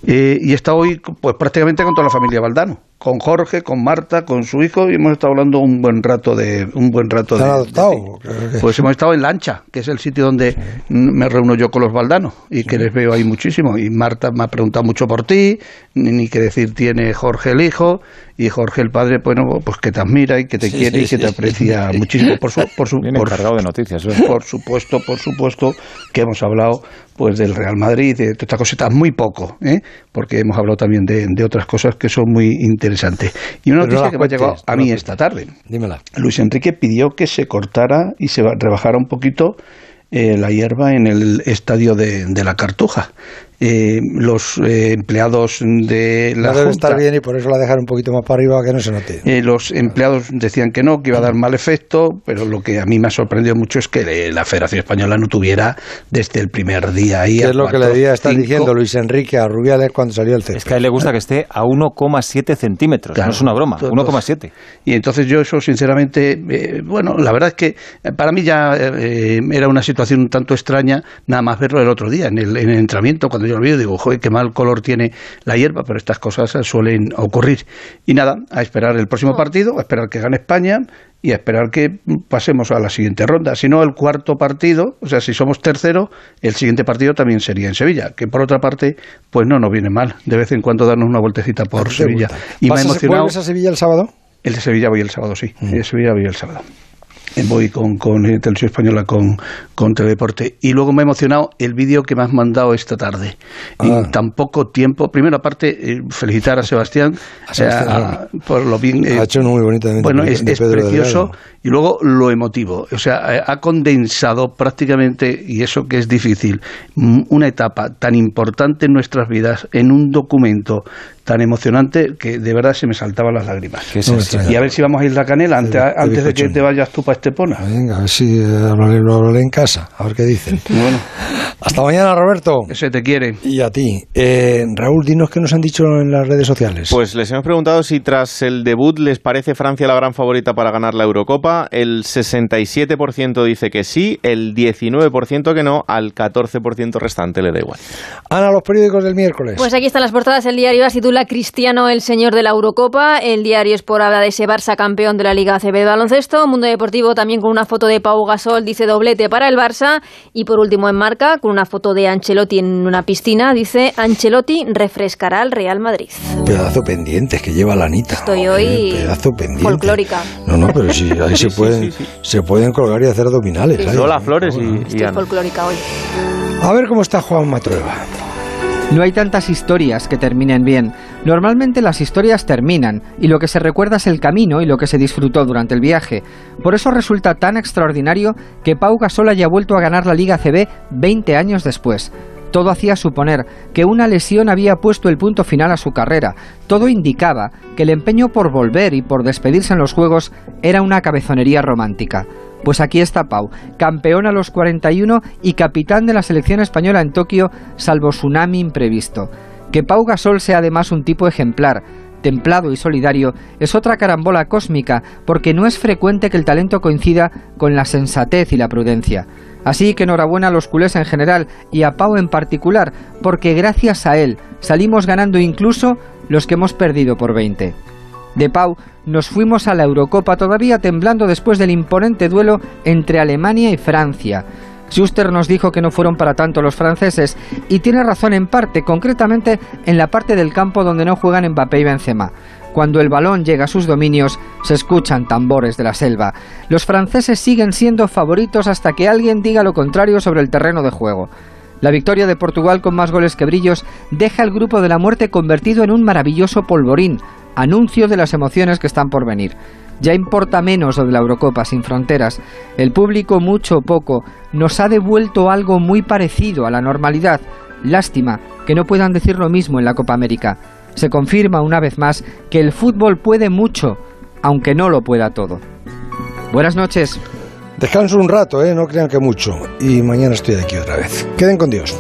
Eh, y está hoy pues prácticamente con toda la familia Valdano, con Jorge, con Marta, con su hijo y hemos estado hablando un buen rato de un buen rato ¿Te de, pues hemos estado en Lancha, que es el sitio donde me reúno yo con los baldanos y que les veo ahí muchísimo. Y Marta me ha preguntado mucho por ti, ni, ni qué decir tiene Jorge el hijo y Jorge el padre, bueno, pues que te admira y que te Sí, quiere sí, y que te sí. aprecia muchísimo. Por, su, por, su, por, encargado de noticias. ¿eh? por supuesto, por supuesto que hemos hablado pues del Real Madrid, de estas cositas, muy poco, ¿eh? porque hemos hablado también de, de otras cosas que son muy interesantes. Y una Pero noticia que me ha llegado a no mí esta tarde. Dímela. Luis Enrique pidió que se cortara y se ba- rebajara un poquito eh, la hierba en el estadio de, de la Cartuja. Eh, los eh, empleados de la No debe Junta, estar bien y por eso la dejar un poquito más para arriba que no se note. eh, los empleados decían que no, que iba a dar mal efecto, pero lo que a mí me ha sorprendido mucho es que la Federación Española no tuviera desde el primer día ahí. ¿Qué a es lo que le estar cinco- diciendo Luis Enrique a Rubiales cuando salió el césped? Es que a él le gusta que esté a 1,7 centímetros. Claro, no es una broma. todo- 1,7. Y entonces yo eso, sinceramente, eh, bueno, la verdad es que eh, para mí ya eh, era una situación un tanto extraña, nada más verlo el otro día, en el, en el entrenamiento, cuando yo lo vi, digo, joder, qué mal color tiene la hierba, pero estas cosas eh, suelen ocurrir. Y nada, a esperar el próximo partido, a esperar que gane España y a esperar que pasemos a la siguiente ronda. Si no, el cuarto partido, o sea, si somos tercero, el siguiente partido también sería en Sevilla, que por otra parte, pues no nos viene mal de vez en cuando darnos una vueltecita por Sevilla. gusta? Y me ¿Vas ha a- emocionado. ¿Vuelves a Sevilla el sábado? El de Sevilla voy el sábado, sí. El de Sevilla voy el sábado. Eh, Voy con, con eh, Televisión Española, con, con Teledeporte. Y luego me ha emocionado el vídeo que me has mandado esta tarde. En tan poco tiempo. Primero, aparte, eh, felicitar a Sebastián, A Sebastián, eh, a- por lo bien. eh, Ha hecho muy bonito también Bueno, de- es, es precioso. Y luego lo emotivo. O sea, ha condensado prácticamente, y eso que es difícil, mm, una etapa tan importante en nuestras vidas en un documento tan emocionante que de verdad se me saltaban las lágrimas. Y a ver si vamos a ir la canela antes, qué antes de que te vayas tú para Estepona. Venga, a ver si eh, hablaré, lo hablaré en casa, a ver qué dicen. Bueno. Hasta mañana, Roberto. Que se te quiere. Y a ti. Eh, Raúl, dinos qué nos han dicho en las redes sociales. Pues les hemos preguntado si tras el debut les parece Francia la gran favorita para ganar la Eurocopa. El 67% dice que sí, el 19% que no, al 14% restante le da igual. Ana, los periódicos del miércoles. Pues aquí están las portadas. El diario AS titula Cristiano el señor de la Eurocopa. El diario Sport habla de ese Barça campeón de la Liga ACB de baloncesto. Mundo Deportivo también con una foto de Pau Gasol dice doblete para el Barça. Y por último en marca con una foto de Ancelotti en una piscina dice Ancelotti refrescará al Real Madrid. Pedazo pendientes que lleva la Anita. Estoy hoy Pedazo pendiente. folclórica. No, no, pero sí, ahí se pueden, se pueden colgar y hacer abdominales. ahí. Lola Flores y, y Estoy folclórica hoy. A ver cómo está Juan Matrueva. No hay tantas historias que terminen bien. Normalmente las historias terminan y lo que se recuerda es el camino y lo que se disfrutó durante el viaje. Por eso resulta tan extraordinario que Pau Gasol haya vuelto a ganar la Liga CB 20 años después. Todo hacía suponer que una lesión había puesto el punto final a su carrera. Todo indicaba que el empeño por volver y por despedirse en los Juegos era una cabezonería romántica. Pues aquí está Pau, campeón a los 41 y capitán de la selección española en Tokio, salvo tsunami imprevisto. Que Pau Gasol sea además un tipo ejemplar, templado y solidario, es otra carambola cósmica, porque no es frecuente que el talento coincida con la sensatez y la prudencia. Así que enhorabuena a los culés en general y a Pau en particular, porque gracias a él salimos ganando incluso los que hemos perdido por 20. De Pau nos fuimos a la Eurocopa todavía temblando después del imponente duelo entre Alemania y Francia. Schuster nos dijo que no fueron para tanto los franceses y tiene razón en parte, concretamente en la parte del campo donde no juegan Mbappé y Benzema. Cuando el balón llega a sus dominios, se escuchan tambores de la selva. Los franceses siguen siendo favoritos hasta que alguien diga lo contrario sobre el terreno de juego. La victoria de Portugal con más goles que brillos deja al grupo de la muerte convertido en un maravilloso polvorín, anuncio de las emociones que están por venir. Ya importa menos lo de la Eurocopa sin fronteras. El público, mucho o poco, nos ha devuelto algo muy parecido a la normalidad. Lástima que no puedan decir lo mismo en la Copa América. Se confirma una vez más que el fútbol puede mucho, aunque no lo pueda todo. Buenas noches. Descanso un rato, ¿eh? no crean que mucho. Y mañana estoy aquí otra vez. Queden con Dios.